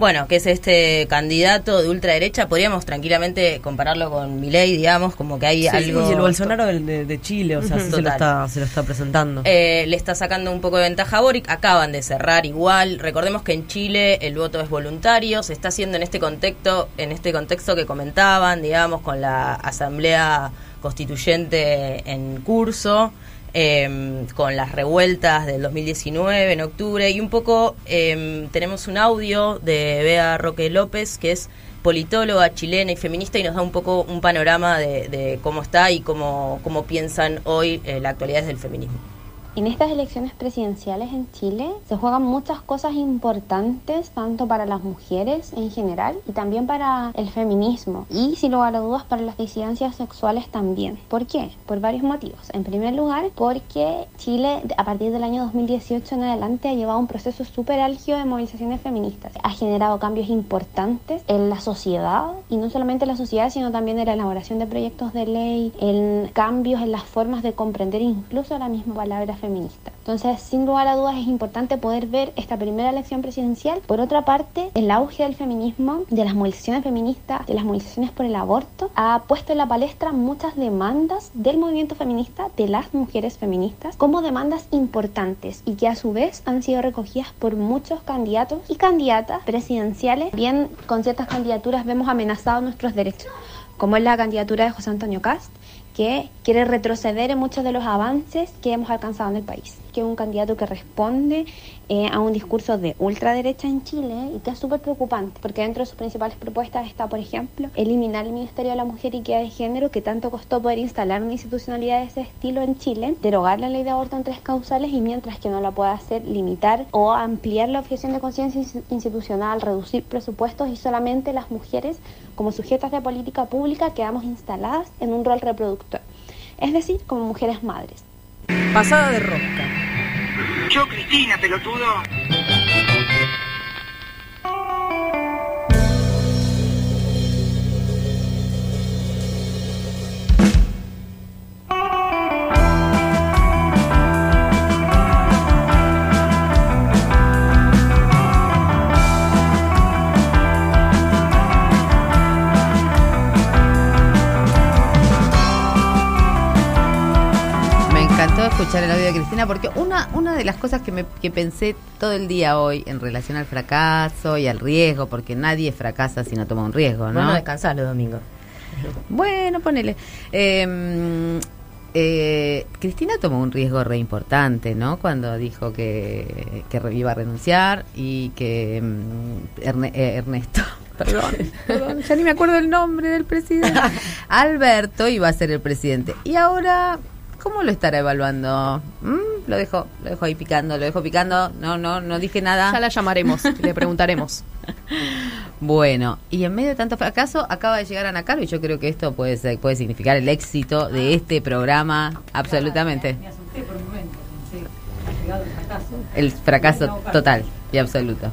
Bueno, que es este candidato de ultraderecha, podríamos tranquilamente compararlo con Milei, digamos, como que hay Sí, algo... y el Bolsonaro del- de, de Chile, o sea, se, lo está, se lo está presentando. Eh, le está sacando un poco de ventaja a Boric. Acaban de cerrar igual. Recordemos que en Chile el voto es voluntario. Se está haciendo en este contexto, en este contexto que comentaban, digamos, con la asamblea constituyente en curso, eh, con las revueltas del 2019 en octubre y un poco eh, tenemos un audio de Bea Roque López que es politóloga chilena y feminista y nos da un poco un panorama de, de cómo está y cómo, cómo piensan hoy eh, la actualidad del feminismo. En estas elecciones presidenciales en Chile se juegan muchas cosas importantes, tanto para las mujeres en general y también para el feminismo. Y sin lugar a dudas para las disidencias sexuales también. ¿Por qué? Por varios motivos. En primer lugar, porque Chile a partir del año 2018 en adelante ha llevado un proceso súper álgido de movilizaciones feministas. Ha generado cambios importantes en la sociedad y no solamente en la sociedad, sino también en la elaboración de proyectos de ley, en cambios en las formas de comprender incluso la misma palabra feminista. Entonces, sin lugar a dudas, es importante poder ver esta primera elección presidencial. Por otra parte, el auge del feminismo, de las movilizaciones feministas, de las movilizaciones por el aborto, ha puesto en la palestra muchas demandas del movimiento feminista, de las mujeres feministas, como demandas importantes y que a su vez han sido recogidas por muchos candidatos y candidatas presidenciales. Bien, con ciertas candidaturas vemos amenazados nuestros derechos, como es la candidatura de José Antonio Cast, que quiere retroceder en muchos de los avances que hemos alcanzado en el país, que es un candidato que responde eh, a un discurso de ultraderecha en Chile y que es súper preocupante, porque dentro de sus principales propuestas está, por ejemplo, eliminar el Ministerio de la Mujer y Equidad de Género, que tanto costó poder instalar una institucionalidad de ese estilo en Chile, derogar la ley de aborto en tres causales y mientras que no la pueda hacer, limitar o ampliar la objeción de conciencia ins- institucional, reducir presupuestos y solamente las mujeres como sujetas de política pública quedamos instaladas en un rol es decir, como mujeres madres. Pasada de rosca. Yo, Cristina, pelotudo. Escuchar el audio de Cristina porque una, una de las cosas que, me, que pensé todo el día hoy en relación al fracaso y al riesgo, porque nadie fracasa si no toma un riesgo, ¿no? Vos no descansás los domingos. Bueno, ponele. Eh, eh, Cristina tomó un riesgo re importante, ¿no? Cuando dijo que, que iba a renunciar y que mm, Erne- eh, Ernesto, perdón, perdón, ya ni me acuerdo el nombre del presidente, Alberto iba a ser el presidente. Y ahora, ¿cómo lo estará evaluando? ¿Mm? Lo dejo, lo dejo ahí picando, lo dejo picando. No, no, no dije nada. Ya la llamaremos, le preguntaremos. Bueno, y en medio de tanto fracaso acaba de llegar Ana Caro y yo creo que esto puede ser, puede significar el éxito de este programa, absolutamente. El fracaso total y absoluto.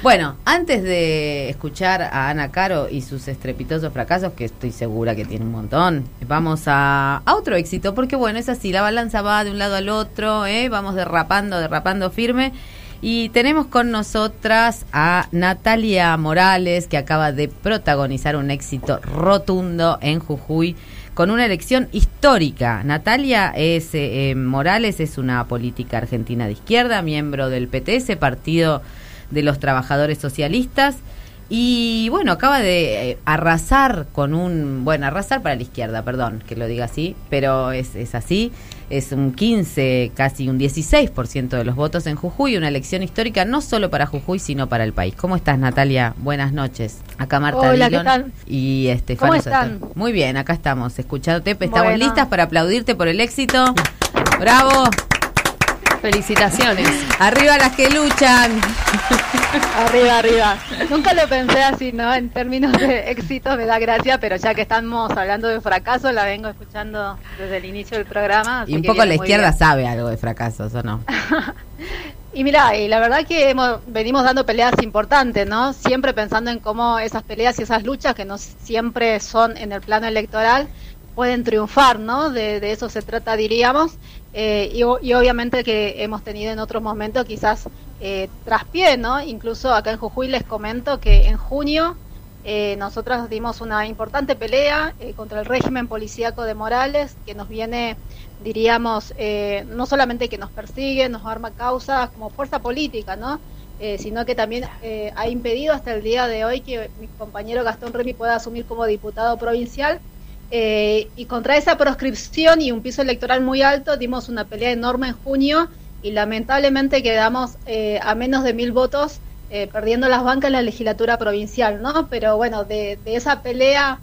Bueno, antes de escuchar a Ana Caro y sus estrepitosos fracasos, que estoy segura que tiene un montón, vamos a, otro éxito, porque bueno, es así, la balanza va de un lado al otro, ¿eh? vamos derrapando, derrapando firme. Y tenemos con nosotras a Natalia Morales, que acaba de protagonizar un éxito rotundo en Jujuy con una elección histórica. Natalia es, eh, eh, Morales es una política argentina de izquierda, miembro del PTS, Partido de los Trabajadores Socialistas. Y bueno, acaba de eh, arrasar con un, bueno, arrasar para la izquierda, perdón que lo diga así, pero es, es así, es un 15, casi un 16% de los votos en Jujuy, una elección histórica no solo para Jujuy, sino para el país. ¿Cómo estás, Natalia? Buenas noches. Acá Marta Hola, ¿qué tal? y Estefano ¿Cómo están? Muy bien, acá estamos, escuchándote, estamos Bueno. listas para aplaudirte por el éxito. Bravo. Felicitaciones. Arriba las que luchan. Arriba, arriba. Nunca lo pensé así, ¿no? En términos de éxito me da gracia, pero ya que estamos hablando de fracaso, la vengo escuchando desde el inicio del programa. así Y un que poco la izquierda bien. sabe algo de fracasos, ¿o no? Y mira, y la verdad que hemos, venimos dando peleas importantes, ¿no? Siempre pensando en cómo esas peleas y esas luchas, que no siempre son en el plano electoral, pueden triunfar, ¿no? De, de eso se trata, diríamos. Eh, y, obviamente que hemos tenido en otros momentos quizás eh, traspié, ¿no? Incluso acá en Jujuy les comento que en junio eh, nosotros dimos una importante pelea eh, contra el régimen policíaco de Morales, que nos viene, diríamos, eh, no solamente que nos persigue, nos arma causas como fuerza política, ¿no? Eh, sino que también eh, ha impedido hasta el día de hoy que mi compañero Gastón Remy pueda asumir como diputado provincial. Eh, y contra esa proscripción y un piso electoral muy alto dimos una pelea enorme en junio y lamentablemente quedamos eh, a menos de mil votos eh, perdiendo las bancas en la legislatura provincial, ¿no? Pero bueno, de, esa pelea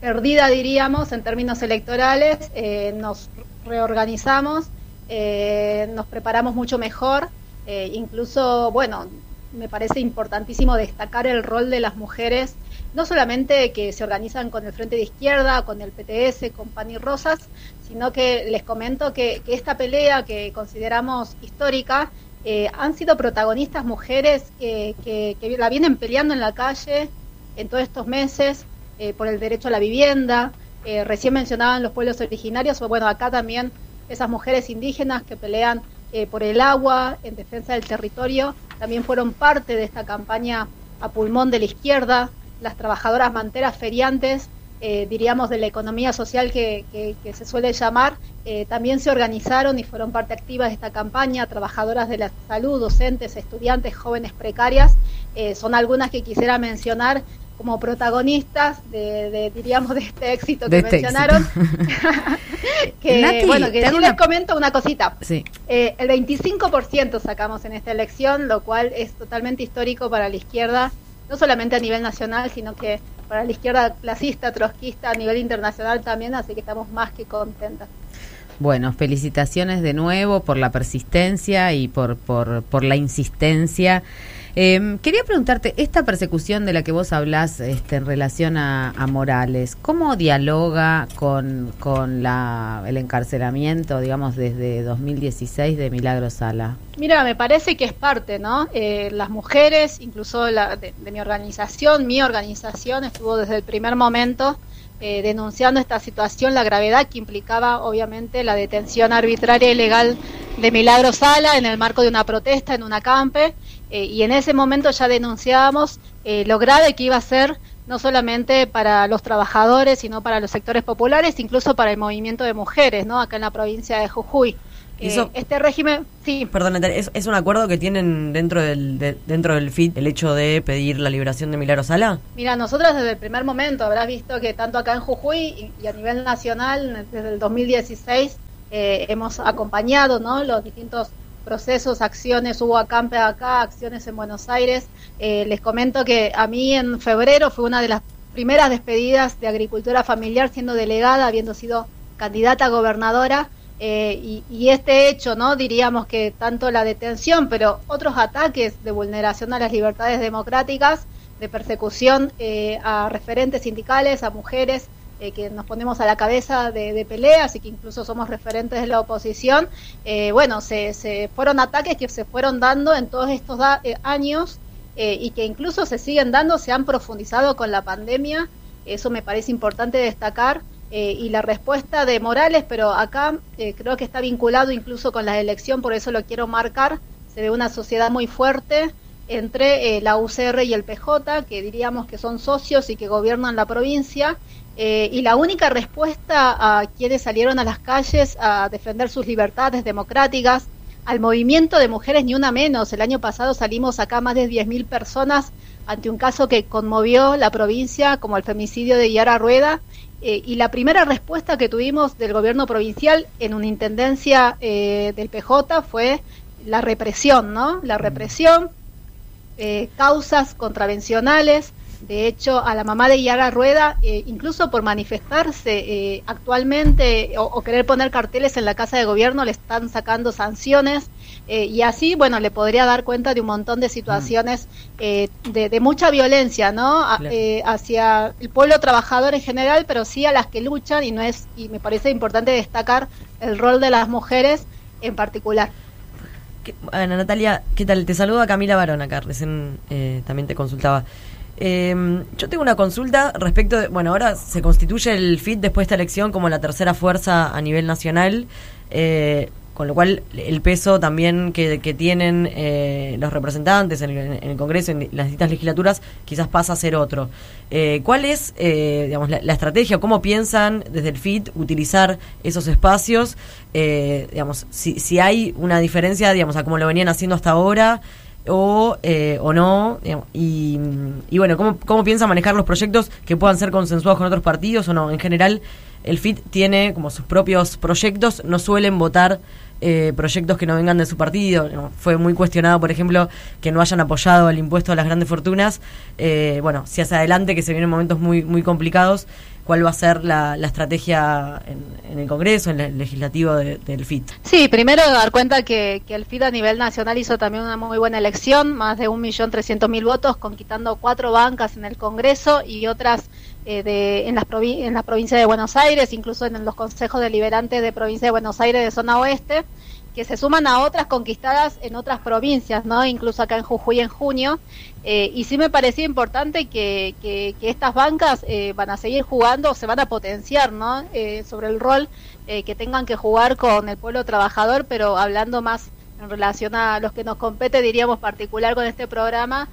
perdida, diríamos, en términos electorales, nos reorganizamos, nos preparamos mucho mejor, incluso, bueno, me parece importantísimo destacar el rol de las mujeres, no solamente que se organizan con el Frente de Izquierda, con el PTS, con Pan Rosas, sino que les comento que, esta pelea que consideramos histórica, eh, han sido protagonistas mujeres que, la vienen peleando en la calle en todos estos meses eh, por el derecho a la vivienda. Eh, recién mencionaban los pueblos originarios, o bueno, acá también esas mujeres indígenas que pelean por el agua, en defensa del territorio, también fueron parte de esta campaña a pulmón de la izquierda. Las trabajadoras manteras feriantes, eh, diríamos de la economía social que, que- que se suele llamar, eh, también se organizaron y fueron parte activa de esta campaña. Trabajadoras de la salud, docentes, estudiantes, jóvenes precarias, eh, son algunas que quisiera mencionar como protagonistas de, de, diríamos de este éxito que este mencionaron que Nati, bueno que sí una- les comento una cosita Sí. Eh, el 25% sacamos en esta elección lo cual es totalmente histórico para la izquierda no solamente a nivel nacional sino que para la izquierda clasista trotskista a nivel internacional también así que estamos más que contentas Bueno, felicitaciones de nuevo por la persistencia y por, por, por la insistencia. Eh, quería preguntarte, esta persecución de la que vos hablás este, en relación a, Morales, ¿cómo dialoga con, con la, el encarcelamiento, digamos, desde 2016 de Milagro Sala? Mira, me parece que es parte, ¿no? Eh, las mujeres, incluso la, de, mi organización, mi organización estuvo desde el primer momento eh, denunciando esta situación, la gravedad que implicaba, obviamente, la detención arbitraria y ilegal de Milagro Sala en el marco de una protesta en una campe. Eh, y en ese momento ya denunciábamos eh, lo grave que iba a ser no solamente para los trabajadores, sino para los sectores populares, incluso para el movimiento de mujeres, ¿no? Acá en la provincia de Jujuy. Eh, eso- este régimen, sí. Perdón, ¿es, es un acuerdo que tienen dentro del, de- dentro del FIT el hecho de pedir la liberación de Milagro Sala? Mira, nosotros desde el primer momento habrás visto que tanto acá en Jujuy y, y a nivel nacional, desde el 2016, eh, hemos acompañado ¿no? los distintos procesos, acciones, hubo acampe acá, acciones en Buenos Aires. Eh, les comento que a mí en febrero fue una de las primeras despedidas de agricultura familiar siendo delegada, habiendo sido candidata a gobernadora. eh, y, y este hecho, ¿no? Diríamos que tanto la detención, pero otros ataques de vulneración a las libertades democráticas, de persecución eh, a referentes sindicales, a mujeres, eh, que nos ponemos a la cabeza de, de peleas y que incluso somos referentes de la oposición, eh, bueno, se, se fueron ataques que se fueron dando en todos estos eh, años eh, y que incluso se siguen dando, se han profundizado con la pandemia, eso me parece importante destacar. y la respuesta de Morales, pero acá creo que está vinculado incluso con la elección, por eso lo quiero marcar, se ve una sociedad muy fuerte entre la UCR y el PJ, que diríamos que son socios y que gobiernan la provincia, eh, y la única respuesta a quienes salieron a las calles a defender sus libertades democráticas, al movimiento de mujeres ni una menos. El año pasado salimos acá más de 10.000 personas ante un caso que conmovió la provincia, como el femicidio de Yara Rueda, eh, y la primera respuesta que tuvimos del gobierno provincial en una intendencia eh, del PJ fue la represión, ¿no? La represión, eh, causas contravencionales. De hecho, a la mamá de Yara Rueda, eh, incluso por manifestarse eh, actualmente o, o querer poner carteles en la casa de gobierno, le están sacando sanciones. eh, y así, bueno, le podría dar cuenta de un montón de situaciones eh, de, de mucha violencia, ¿no? A- eh, hacia el pueblo trabajador en general, pero sí a las que luchan y no es y me parece importante destacar el rol de las mujeres en particular. Ana Natalia, ¿qué tal? Te saluda Camila Barón acá, recién eh, también te consultaba. Eh, yo tengo una consulta respecto de, bueno, ahora se constituye el FIT después de esta elección como la tercera fuerza a nivel nacional, eh, con lo cual el peso también que, tienen eh, los representantes en el, en el Congreso, en las distintas legislaturas, quizás pasa a ser otro. Eh, ¿Cuál es, eh, digamos, la, la estrategia? ¿Cómo piensan desde el FIT utilizar esos espacios? Eh, digamos, si, si hay una diferencia, digamos, a cómo lo venían haciendo hasta ahora o, eh, o no, y, y bueno, ¿cómo, ¿cómo piensa manejar los proyectos que puedan ser consensuados con otros partidos o no? En general, el FIT tiene como sus propios proyectos, no suelen votar eh, proyectos que no vengan de su partido. Fue muy cuestionado, por ejemplo, que no hayan apoyado el impuesto a las grandes fortunas. Eh, bueno, si hacia adelante, que se vienen momentos muy, muy complicados, ¿cuál va a ser la, la estrategia en, el Congreso, en el legislativo de- del FIT? Sí, primero dar cuenta que, que el FID a nivel nacional hizo también una muy buena elección, más de 1.300.000 votos, conquistando cuatro bancas en el Congreso y otras eh, de, en, las provi- en la provincia de Buenos Aires, incluso en los consejos deliberantes de provincia de Buenos Aires de zona oeste, que se suman a otras conquistadas en otras provincias, ¿no? incluso acá en Jujuy en junio. Eh, y sí me parecía importante que, que, que estas bancas eh, van a seguir jugando, se van a potenciar ¿no? Eh, sobre el rol eh, que tengan que jugar con el pueblo trabajador, pero hablando más en relación a los que nos compete, diríamos particular con este programa,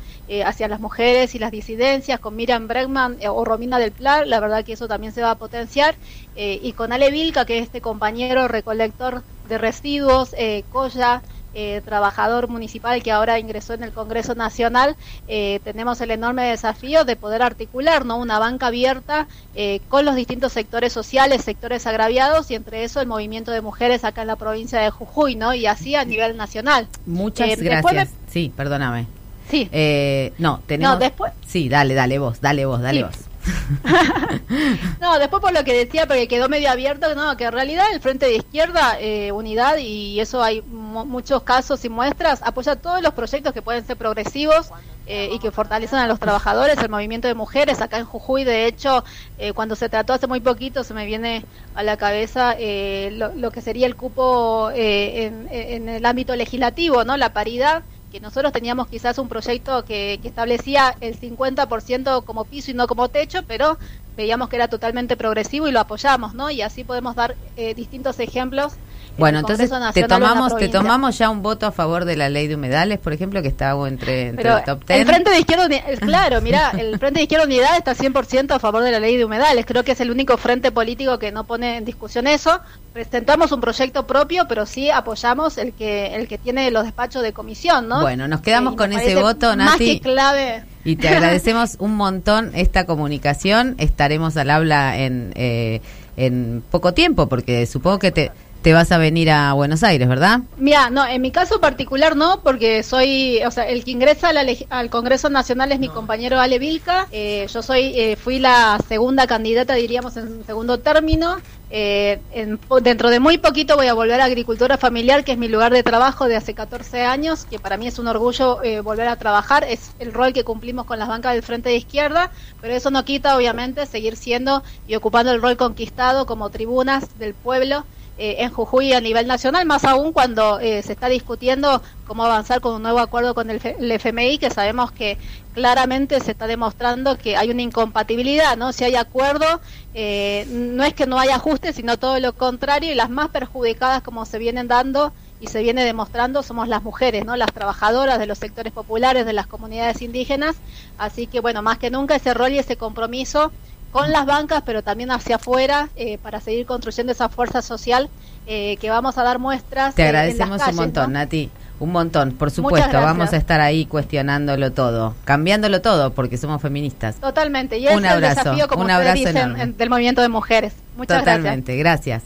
hacia las mujeres y las disidencias, con Miriam Bregman o Romina del Plar, la verdad que eso también se va a potenciar, y con Ale Vilca, que es este compañero recolector de residuos, eh, Coya, eh, trabajador municipal que ahora ingresó en el Congreso Nacional, eh, tenemos el enorme desafío de poder articular ¿no? una banca abierta eh, con los distintos sectores sociales, sectores agraviados y entre eso el movimiento de mujeres acá en la provincia de Jujuy ¿no? y así a nivel nacional. Muchas Eh, gracias. Sí, perdóname. Sí. Eh, no, tenemos... No, después- Sí, dale, dale vos, dale vos, dale Sí. vos. No, después por lo que decía, porque quedó medio abierto, no, que en realidad el Frente de Izquierda, eh, Unidad, y eso hay mu- muchos casos y muestras, apoya todos los proyectos que pueden ser progresivos eh, y que fortalecen a los trabajadores, el movimiento de mujeres. Acá en Jujuy, de hecho, eh, cuando se trató hace muy poquito, se me viene a la cabeza eh, lo, lo que sería el cupo eh, en, en el ámbito legislativo, ¿no? La paridad que nosotros teníamos quizás un proyecto que, establecía el 50% como piso y no como techo, pero veíamos que era totalmente progresivo y lo apoyamos, ¿no? Y así podemos dar eh, distintos ejemplos. En Bueno, el entonces te tomamos, te tomamos ya un voto a favor de la ley de humedales, por ejemplo, que está entre, entre Pero el top el 10. Frente de Izquierda, Uni- eh, claro, mira, el Frente de Izquierda Unidad está 100% a favor de la ley de humedales. Creo que es el único frente político que no pone en discusión eso. Presentamos un proyecto propio, pero sí apoyamos el que el que tiene los despachos de comisión, ¿no? Bueno, nos quedamos Eh, con ese voto, Más Nati. que clave. Y te agradecemos un montón esta comunicación. Estaremos al habla en, eh, en poco tiempo, porque supongo que te, te vas a venir a Buenos Aires, ¿verdad? Mira, no, en mi caso particular no, porque soy, o sea, el que ingresa al Congreso Nacional es mi compañero Ale Vilca. Eh, yo soy, eh, fui la segunda candidata, diríamos, en segundo término. Eh, en po- dentro de muy poquito voy a volver a agricultura familiar, que es mi lugar de trabajo de hace 14 años, que para mí es un orgullo eh, volver a trabajar. Es el rol que cumplimos con las bancas del Frente de Izquierda, pero eso no quita, obviamente, seguir siendo y ocupando el rol conquistado como tribunas del pueblo eh, en Jujuy a nivel nacional, más aún cuando eh, se está discutiendo cómo avanzar con un nuevo acuerdo con el, el FMI, que sabemos que claramente se está demostrando que hay una incompatibilidad, ¿no? Si hay acuerdo, eh, no es que no haya ajuste, sino todo lo contrario, y las más perjudicadas como se vienen dando y se viene demostrando somos las mujeres, ¿no? Las trabajadoras de los sectores populares, de las comunidades indígenas, así que bueno, más que nunca ese rol y ese compromiso con las bancas, pero también hacia afuera, eh, para seguir construyendo esa fuerza social eh, que vamos a dar muestras. Te eh, en las agradecemos calles, un montón, ¿no? Nati. Un montón, por supuesto. gracias. Vamos a estar ahí cuestionándolo todo, cambiándolo todo, porque somos feministas. Totalmente, y Un es el abrazo, desafío, como un abrazo dicen, enorme. en- del movimiento de mujeres. Muchas Totalmente, gracias.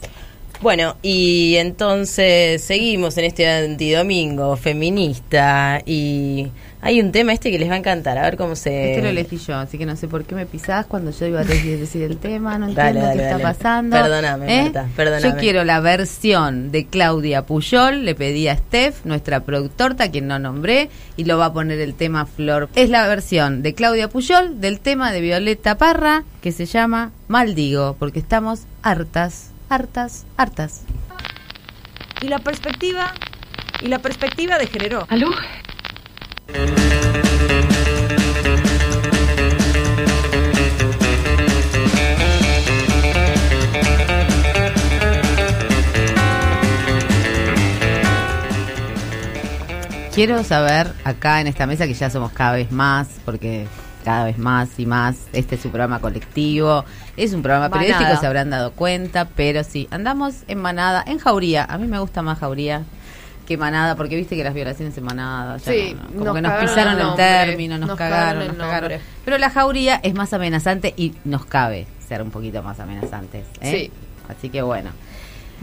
Bueno, y entonces seguimos en este antidomingo feminista y hay un tema este que les va a encantar, a ver cómo se... Este lo elegí yo, así que no sé por qué me pisás cuando yo iba a decir, decir el tema, no Dale, entiendo dale, qué está dale. pasando. Perdóname, ¿Eh? Marta, perdóname. Yo quiero la versión de Claudia Puyol, le pedí a Steph, nuestra productora, quien no nombré, y lo va a poner el tema Flor. Es la versión de Claudia Puyol del tema de Violeta Parra, que se llama Maldigo, porque estamos hartas, hartas, hartas. Y la perspectiva, y la perspectiva de género. ¿Aló? Quiero saber acá en esta mesa que ya somos cada vez más, porque cada vez más y más. Este es un programa colectivo, es un programa manada. periodístico, se habrán dado cuenta, pero sí, andamos en manada, en jauría. A mí me gusta más jauría que manada, porque viste que las violaciones en manada, ya Sí, no, no, como que nos pisaron el término, nos, nos cagaron, nos cagaron. nombre. Pero la jauría es más amenazante y nos cabe ser un poquito más amenazantes. ¿eh? Sí. Así que bueno.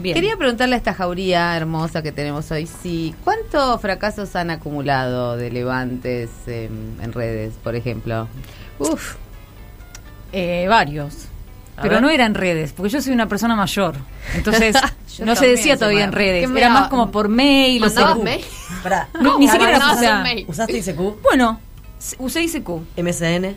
Bien. Quería preguntarle a esta jauría hermosa que tenemos hoy, sí, ¿cuántos fracasos han acumulado de levantes en, en redes, por ejemplo? Uf. Eh, varios. A Pero ver. no era en redes, porque yo soy una persona mayor. Entonces, no se decía todavía en redes. ¿Qué me Era más como por mail. o ¿Mandabas sea, mail? Pará. No, ni siquiera era, o sea, mail? ¿Usaste ICQ? Bueno, usé ICQ, MSN.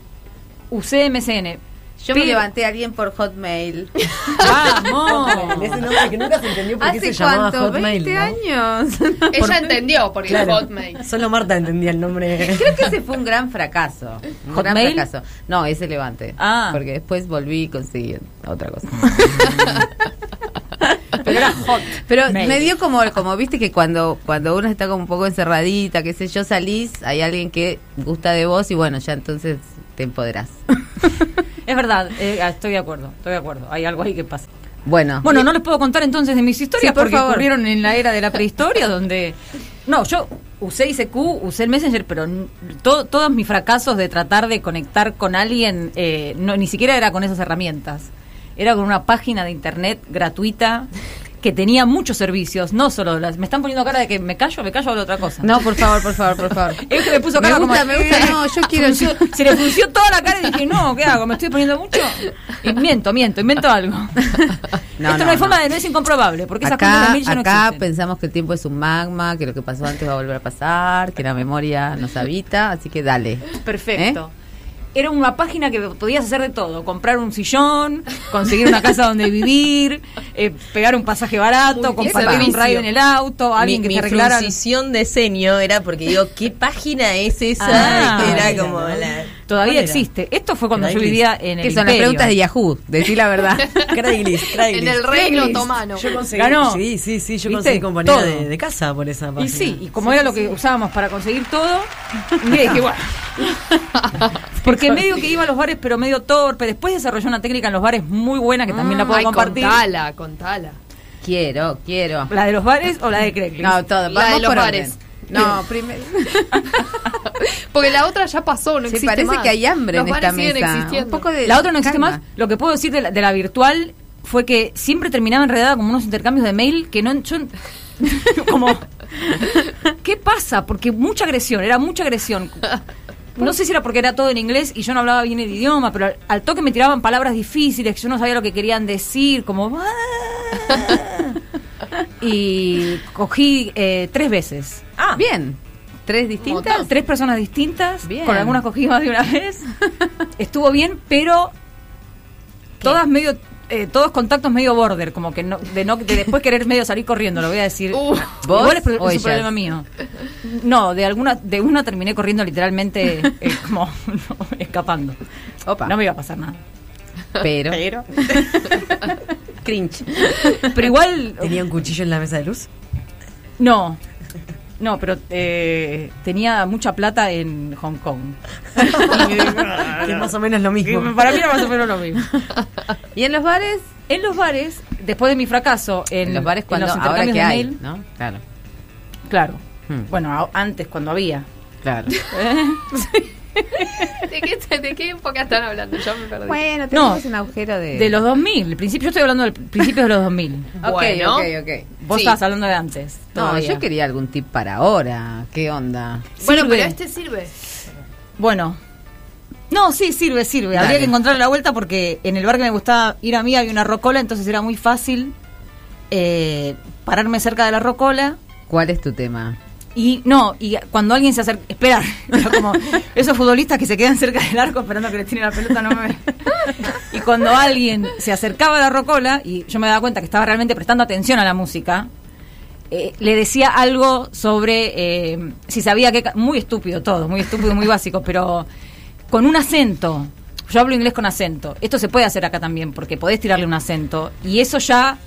usé MSN. Yo me levanté a alguien por Hotmail. ¡Vamos! Ese nombre que nunca se entendió por qué ¿Hace se llamaba cuánto? Hotmail. 20 ¿no? años. Ella entendió porque Claro. Hotmail. Solo Marta entendía el nombre. Creo que ese fue un gran fracaso. Un gran fracaso. No, ese levante. Ah. Porque después volví y conseguí otra cosa. Pero era hot. Pero mail. me dio como, como viste que cuando, cuando uno está como un poco encerradita, qué sé yo, salís, hay alguien que gusta de vos y bueno, ya entonces te empoderás. Es verdad, eh, estoy de acuerdo, estoy de acuerdo. Hay algo ahí que pasa. Bueno, Bueno, no les puedo contar entonces de mis historias Sí, por porque favor. ocurrieron en la era de la prehistoria donde... No, yo usé ICQ, usé el Messenger, pero to- todos mis fracasos de tratar de conectar con alguien, eh, no, ni siquiera era con esas herramientas. Era con una página de internet gratuita que tenía muchos servicios, no solo las... Me están poniendo cara de que me callo, me callo hablo otra cosa. no, por favor, por favor, por favor. Es que me puso Me cara gusta, como, me gusta, eh, no, yo quiero- frunció- se le frunció toda la cara y dije, no, ¿qué hago? ¿Me estoy poniendo mucho? Y miento, miento, invento algo. No, Esto no, no, hay forma de no es incomprobable, porque esas de Acá, mail ya no acá existen. pensamos que el tiempo es un magma, que lo que pasó antes va a volver a pasar, que la memoria nos habita, así que dale. Perfecto. Era una página que podías hacer de todo, comprar un sillón, conseguir una casa donde vivir, eh, pegar un pasaje barato, compartir un ride en el auto, alguien mi, que mi te arreglara... fruncisión de ceño era porque digo, ¿qué página es esa? Ah, Que era mira, como ¿no? la... Todavía existe. Esto fue cuando yo vivía en el Que son las preguntas de Yahoo, decí la verdad. Craigslist. En el reino otomano. Yo conseguí, Ganó. sí, sí, sí, yo ¿Viste? conseguí compañía de, de casa por esa página. Y sí, y como era lo que usábamos para conseguir todo, dije, bueno. Porque medio que iba a los bares, pero medio torpe. Después desarrollé una técnica en los bares muy buena que también la puedo Ay, compartir. contala, contala. Quiero, quiero. ¿La de los bares o la de Craigslist? No, todo. La Vamos de los por bares. orden. No, primero. Porque la otra ya pasó, no existe parece más. que hay hambre Los en esta mesa. existiendo. Un poco de La otra no existe calma. más. Lo que puedo decir de la, de la virtual fue que siempre terminaba enredada como unos intercambios de mail que no... Yo, como... ¿Qué pasa? Porque mucha agresión, era mucha agresión. No sé si era porque era todo en inglés y yo no hablaba bien el idioma, pero al, al toque me tiraban palabras difíciles que yo no sabía lo que querían decir, como... Y cogí eh, tres veces. Ah, bien. ¿Tres distintas? Tres personas distintas, Bien. con algunas cogí más de una vez. Estuvo bien, pero todas medio, eh, todos contactos medio border, como que no, de no, de después querer medio salir corriendo, lo voy a decir. ¿Vos Igual es, pro- es un problema mío. No, de alguna, de una terminé corriendo literalmente, eh, como no, escapando. Opa. No me iba a pasar nada. Pero. Pero. Cringe. Pero igual. ¿Tenía un cuchillo en la mesa de luz? No. No, pero eh, tenía mucha plata en Hong Kong. que es más o menos lo mismo. Que Para mí era más o menos lo mismo. ¿Y en los bares? En los bares, después de mi fracaso en, En los bares cuando los ahora que de hay, mail, ¿no? Claro. claro. Hmm. Bueno, antes cuando había. Claro. ¿De qué, ¿De qué época están hablando? Ya me perdí. Bueno, No, tenemos un agujero de. de los 2000. El principio, yo estoy hablando del principio de los 2000. Ok, Bueno. ok, ok. Vos Sí. estabas hablando de antes. No, yo quería algún tip para ahora. ¿Qué onda? Bueno, Sirve. pero este sirve. Bueno. No, sí, sirve, sirve. Dale. Habría que encontrarle la vuelta porque en el bar que me gustaba ir a mí había una rocola, entonces era muy fácil eh, pararme cerca de la rocola. ¿Cuál es tu tema? Y no, y cuando alguien se acerca, esperar, era como esos futbolistas que se quedan cerca del arco esperando que les tiren la pelota, no me Y cuando alguien se acercaba a la rocola, y yo me daba cuenta que estaba realmente prestando atención a la música, eh, le decía algo sobre eh, si sabía que... Muy estúpido todo, muy estúpido, muy básico, pero con un acento. Yo hablo inglés con acento. Esto se puede hacer acá también, porque podés tirarle un acento. Y eso ya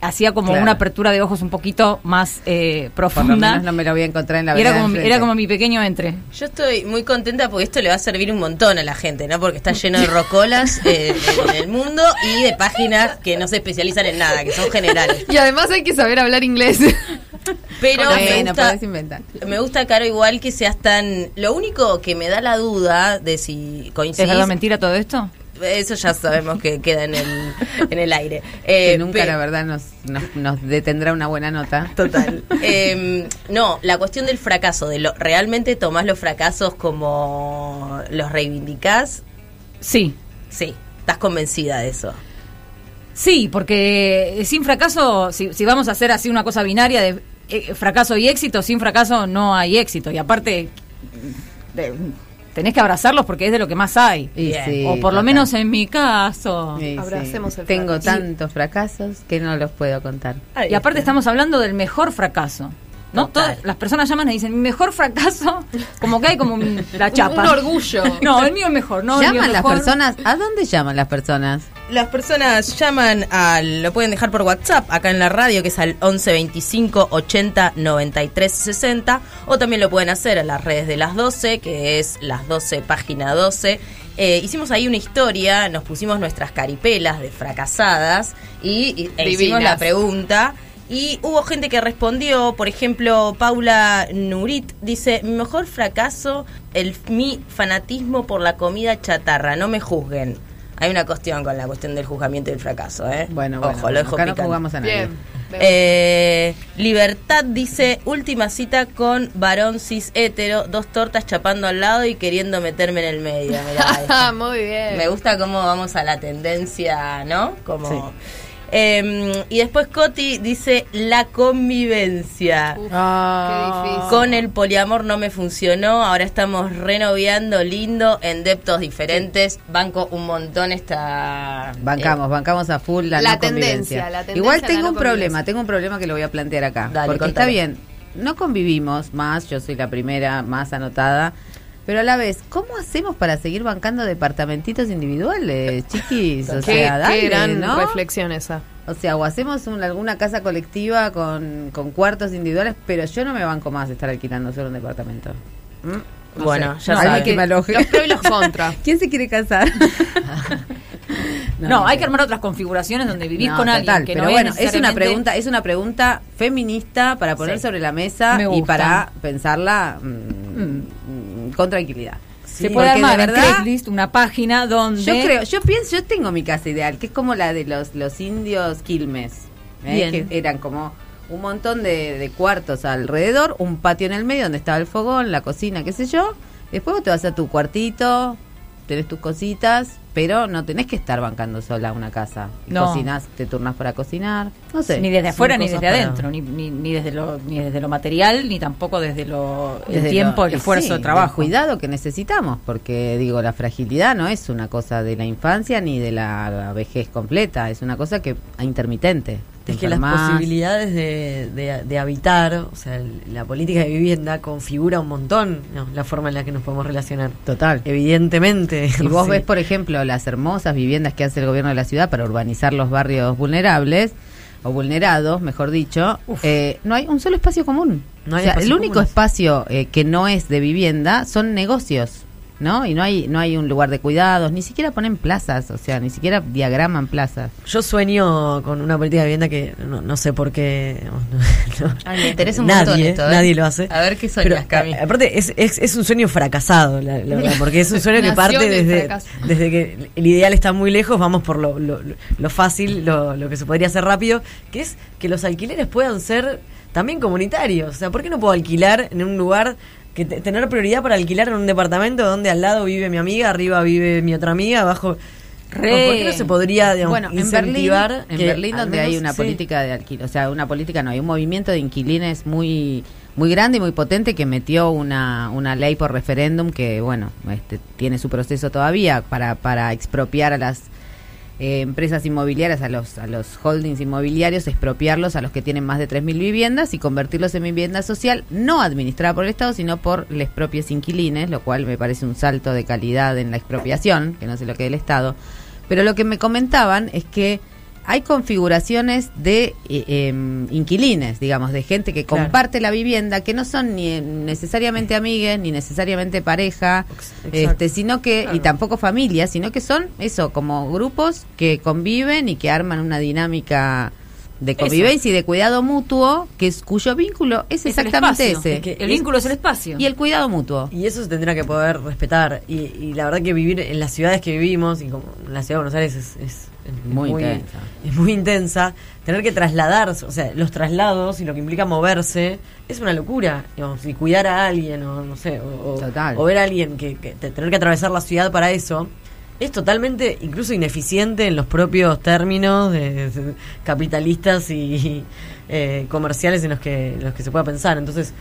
hacía como Claro. una apertura de ojos un poquito más eh, profunda. menos no me lo voy a encontrar en la Y era como, mi- enfrente. era como mi pequeño entre. Yo estoy muy contenta porque esto le va a servir un montón a la gente, ¿no? Porque está lleno de rocolas eh, en el mundo y de páginas que no se especializan en nada, que son generales. Y además hay que saber hablar inglés. Pero me gusta, inventar. me gusta, Caro, igual que seas tan... Lo único que me da la duda de si ¿Es coincidís... verdad mentira todo esto? Eso ya sabemos que queda en el, en el aire. Eh, que nunca pe- la verdad nos, nos, nos detendrá una buena nota. Total. Eh, no, la cuestión del fracaso, de lo realmente tomás los fracasos como los reivindicás. Sí. Sí, estás convencida de eso. Sí, porque sin fracaso, si, si vamos a hacer así una cosa binaria de eh, fracaso y éxito, sin fracaso no hay éxito. Y aparte, de- tenés que abrazarlos porque es de lo que más hay. Y sí, o por lo total. menos en mi caso. Sí, sí. Abracemos el Tengo fracaso. tantos fracasos que no los puedo contar. Y aparte estamos hablando del mejor fracaso. ¿No? Todas las personas llaman y dicen, mi mejor fracaso, como que hay como un- la chapa. Un orgullo. No, el mío es mejor, no, el mío ¿Llaman las mejor. personas? ¿A dónde llaman las personas? Las personas llaman al, lo pueden dejar por WhatsApp acá en la radio, que es al 11 25 80 93 60, o también lo pueden hacer a las redes de las 12, que es las 12 página 12. Eh, hicimos ahí una historia, nos pusimos nuestras caripelas de fracasadas y, y- e hicimos la pregunta. Y hubo gente que respondió, por ejemplo, Paula Nurit dice, mi mejor fracaso, el, mi fanatismo por la comida chatarra, no me juzguen. Hay una cuestión con la cuestión del juzgamiento y el fracaso, ¿eh? Bueno, Ojo, bueno, lo dejo acá no jugamos a nadie. Bien. Eh, Libertad dice, última cita con varón cis hetero, dos tortas chapando al lado y queriendo meterme en el medio. Mirá. Muy bien. Me gusta cómo vamos a la tendencia, ¿no? Como... Eh, y después Coti dice la convivencia. Qué difícil. Con el poliamor no me funcionó, ahora estamos renoviando lindo en deptos diferentes. Banco un montón esta... Bancamos, bancamos a full la, La no tendencia, convivencia. la tendencia Igual tengo no un problema, tengo un problema que lo voy a plantear acá. Dale, porque contame. está bien, no convivimos más, yo soy la primera más anotada, pero a la vez, ¿cómo hacemos para seguir bancando departamentitos individuales, chiquis? O Qué, sea, qué dale, gran ¿no? reflexión esa. O sea, o hacemos un- alguna casa colectiva con, con cuartos individuales, pero yo no me banco más de estar alquilando solo un departamento. ¿Mm? No Bueno, sé. ya saben. que me aloje. Los pros y los contras. ¿Quién se quiere casar? No, hay que armar otras configuraciones donde vivir No, con total, alguien que pero no bueno, es una pregunta, es una pregunta feminista para poner Sí. sobre la mesa Me y para pensarla mm, mm, con tranquilidad. Se puede armar en verdad, Craigslist una página donde yo creo, yo pienso, yo tengo mi casa ideal, que es como la de los los indios Quilmes, ¿eh? Que eran como un montón de, de cuartos alrededor, un patio en el medio donde estaba el fogón, la cocina, qué sé yo. Después vos te vas a tu cuartito, tenés tus cositas, pero no tenés que estar bancando sola una casa. No. Cocinas, te turnas para cocinar, no sé. ni desde afuera ni desde para- adentro, ni, ni, ni desde lo ni desde lo material, ni tampoco desde lo el tiempo, lo- el y esfuerzo, sí, el trabajo. del cuidado que necesitamos, porque digo, la fragilidad no es una cosa de la infancia ni de la vejez completa, es una cosa que intermitente. Te Es que las posibilidades de, de- de habitar, o sea, el- la política de vivienda configura un montón ¿no? la forma en la que nos podemos relacionar. Total. Evidentemente. Si vos Sí. ves, por ejemplo, las hermosas viviendas que hace el gobierno de la ciudad para urbanizar los barrios vulnerables, o vulnerados, mejor dicho, eh, no hay un solo espacio común. No hay o sea, el único comunes. espacio eh, que no es de vivienda son negocios. ¿No? Y no hay no hay un lugar de cuidados, ni siquiera ponen plazas, o sea, ni siquiera diagraman plazas. Yo sueño con una política de vivienda que no, no sé por qué. no- no- me interesa un nadie, montón esto, ¿eh? Nadie lo hace. A ver qué soñas, Cami. aparte, es, es, es un sueño fracasado, la, la verdad, porque es un sueño que parte desde, desde que el ideal está muy lejos, vamos por lo, lo, lo- lo fácil, lo, lo que se podría hacer rápido, que es que los alquileres puedan ser también comunitarios. O sea, ¿por qué no puedo alquilar en un lugar que te- tener prioridad para alquilar en un departamento donde al lado vive mi amiga, arriba vive mi otra amiga, abajo... Re. ¿Por qué no se podría, digamos, bueno, en Berlín, incentivar en Berlín donde hay una sí. política de alquiler, o sea, una política no, hay un movimiento de inquilines muy muy grande y muy potente que metió una, una ley por referéndum que, bueno, este, tiene su proceso todavía para, para expropiar a las eh, empresas inmobiliarias, a los, a los holdings inmobiliarios, expropiarlos a los que tienen más de 3.000 viviendas y convertirlos en vivienda social, no administrada por el Estado, sino por les propios inquilines, lo cual me parece un salto de calidad en la expropiación, que no sé lo que es el Estado. Pero lo que me comentaban es que hay configuraciones de eh, em, inquilines, digamos, de gente que Claro. comparte la vivienda, que no son ni eh, necesariamente amigues, ni necesariamente pareja, este, sino que, y tampoco familias, sino que son eso, como grupos que conviven y que arman una dinámica de convivencia y de cuidado mutuo, que es cuyo vínculo es, exactamente ese. Es que el vínculo es el espacio. Y el cuidado mutuo. Y eso se tendrá que poder respetar. Y, y la verdad que vivir en las ciudades que vivimos, y como en la ciudad de Buenos Aires es, es- es Muy intensa. Es muy intensa. Tener que trasladarse, o sea, los traslados y lo que implica moverse, es una locura. Digamos, y cuidar a alguien, o no sé, o, ver a alguien que, que te- tener que atravesar la ciudad para eso. Es totalmente, incluso ineficiente en los propios términos de, de- capitalistas y eh, comerciales en los que en los que se pueda pensar. Entonces,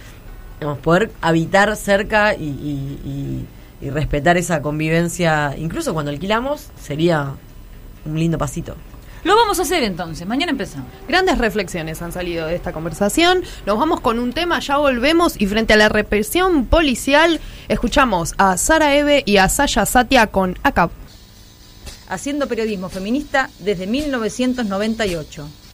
digamos, poder habitar cerca y, y- y- y respetar esa convivencia, incluso cuando alquilamos, sería un lindo pasito. Lo vamos a hacer entonces. Mañana empezamos. Grandes reflexiones han salido de esta conversación. Nos vamos con un tema, ya volvemos y frente a la represión policial escuchamos a Sara Eve y a Saya Satia con ACAP. Haciendo periodismo feminista desde 1998.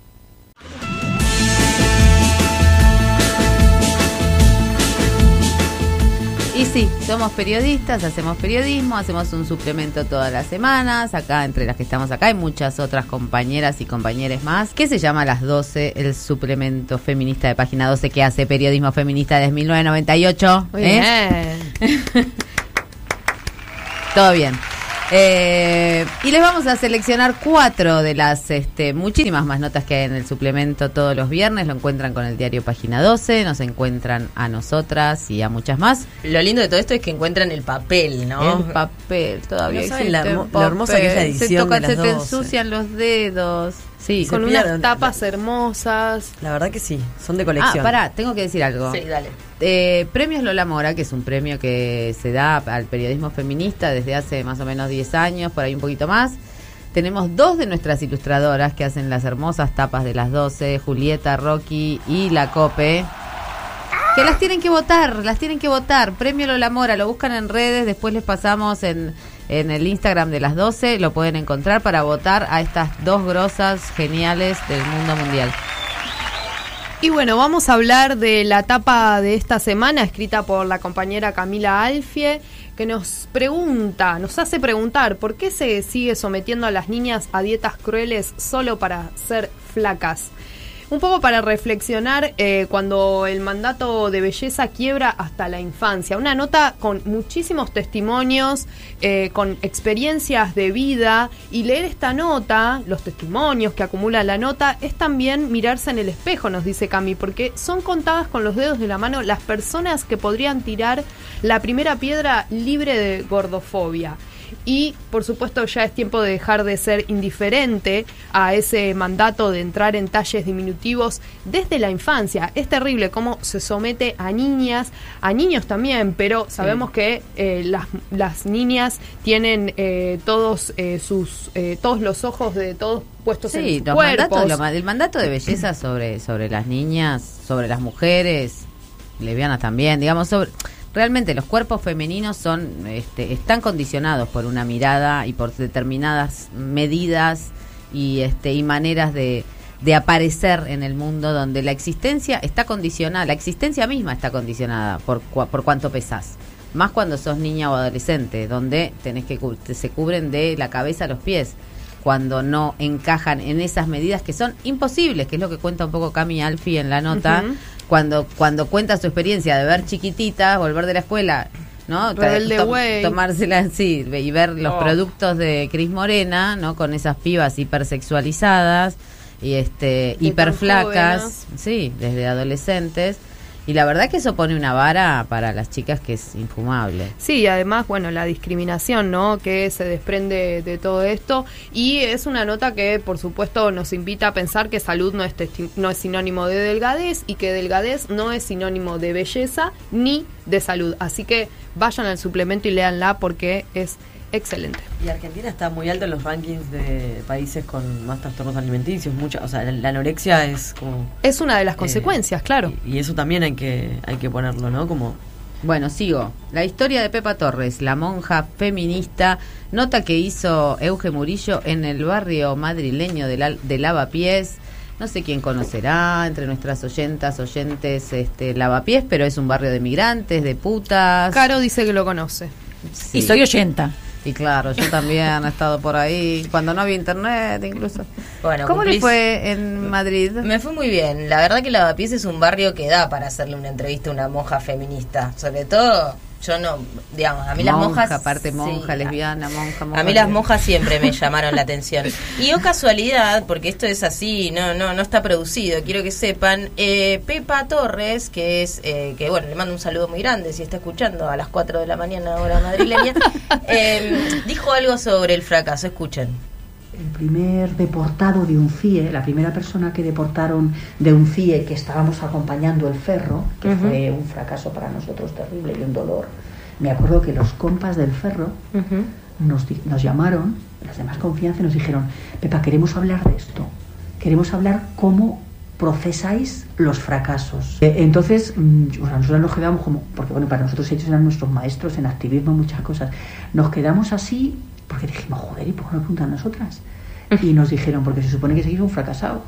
Y sí, somos periodistas, hacemos periodismo, hacemos un suplemento todas las semanas. Acá, entre las que estamos acá, hay muchas otras compañeras y compañeros más. Que se llama Las 12, el suplemento feminista de página 12 que hace periodismo feminista desde 1998. Muy ¿eh? Todo bien. Eh, y les vamos a seleccionar cuatro de las este, muchísimas más notas que hay en el suplemento todos los viernes. Lo encuentran con el diario Página 12, nos encuentran a nosotras y a muchas más. Lo lindo de todo esto es que encuentran el papel, ¿no? El papel, todavía No saben la lo hermosa que es la edición se, tocan, de las se te 12. ensucian los dedos. Sí, con unas tapas hermosas. La verdad que sí, son de Ah, colección. pará, tengo que decir algo. Sí, dale. Eh, Premios Lola Mora, que es un premio que se da al periodismo feminista desde hace más o menos 10 años, por ahí un poquito más. Tenemos dos de nuestras ilustradoras que hacen las hermosas tapas de las 12, Julieta, Rocky y La Cope. Que las tienen que votar, las tienen que votar. Premio Lola Mora, lo buscan en redes, después les pasamos en, en el Instagram de las 12, lo pueden encontrar para votar a estas dos grosas geniales del mundo mundial. Y bueno, vamos a hablar de la tapa de esta semana escrita por la compañera Camila Alfie, que nos pregunta, nos hace preguntar por qué se sigue sometiendo a las niñas a dietas crueles solo para ser flacas. Un poco para reflexionar eh, cuando el mandato de belleza quiebra hasta la infancia. Una nota con muchísimos testimonios, eh, con experiencias de vida y leer esta nota, los testimonios que acumula la nota, es también mirarse en el espejo, nos dice Cami, porque son contadas con los dedos de la mano las personas que podrían tirar la primera piedra libre de gordofobia. Y por supuesto ya es tiempo de dejar de ser indiferente a ese mandato de entrar en talles diminutivos desde la infancia. Es terrible cómo se somete a niñas, a niños también, pero sabemos que eh, las, las niñas tienen eh, todos eh, sus eh, todos los ojos de todos puestos Sí, en sus los cuerpos. mandatos, lo el mandato de belleza sobre, sobre las niñas, sobre las mujeres, lesbianas también, digamos, sobre realmente los cuerpos femeninos son este, están condicionados por una mirada y por determinadas medidas y este y maneras de, de aparecer en el mundo donde la existencia está condicionada, la existencia misma está condicionada por por cuánto pesás. Más cuando sos niña o adolescente, donde tenés que se cubren de la cabeza a los pies cuando no encajan en esas medidas que son imposibles, que es lo que cuenta un poco Cami Alfi en la nota, cuando cuando cuenta su experiencia de ver chiquititas, volver de la escuela, ¿no? Way. tomársela sí, ve- y ver los Oh. productos de Cris Morena, ¿no? Con esas pibas hipersexualizadas y este hiperflacas, sí, desde adolescentes. Y la verdad que eso pone una vara para las chicas que es infumable. Sí, y además, bueno, la discriminación, ¿no? Que se desprende de todo esto. Y es una nota que, por supuesto, nos invita a pensar que salud no es, no es sinónimo de delgadez y que delgadez no es sinónimo de belleza ni de salud. Así que vayan al suplemento y léanla porque es excelente. Y Argentina está muy alto en los rankings de países con más trastornos alimenticios. Mucha, o sea, la, la anorexia es como. Es una de las eh, consecuencias, claro. Y, y eso también hay que hay que ponerlo, ¿no? Como Bueno, sigo. La historia de Pepa Torres, la monja feminista, nota que hizo Euge Murillo en el barrio madrileño de, la, de Lavapiés. No sé quién conocerá entre nuestras oyentas, oyentes, este, Lavapiés, pero es un barrio de migrantes, de putas. Caro dice que lo conoce. Sí. Y soy oyenta. Y claro, yo también he estado por ahí, cuando no había internet incluso. Bueno, ¿Cómo le fue en Madrid? Me fue muy bien. La verdad que Lavapiés es un barrio que da para hacerle una entrevista a una monja feminista. Sobre todo, yo no, digamos, a mí las Monja, monjas... aparte monja, sí, lesbiana, monja, monja. A mí las monjas siempre me llamaron la atención. Y o casualidad, porque esto es así, no no no está producido, quiero que sepan, eh, Pepa Torres, que es, eh, que bueno, le mando un saludo muy grande si está escuchando a las 4 de la mañana hora madrileña, eh, dijo algo sobre el fracaso, escuchen. El primer deportado de un CIE, la primera persona que deportaron de un CIE que estábamos acompañando el ferro, que Ujú. fue un fracaso para nosotros terrible y un dolor. Me acuerdo que los compas del ferro nos, di- nos llamaron, las demás confianza, y nos dijeron, Pepa, queremos hablar de esto, queremos hablar cómo procesáis los fracasos. Eh, Entonces, mm, nosotros nos quedamos como, porque bueno, para nosotros ellos eran nuestros maestros en activismo, muchas cosas, nos quedamos así porque dijimos, joder, ¿y por qué no preguntan nosotras? Y nos dijeron, porque se supone que seguís un fracasado.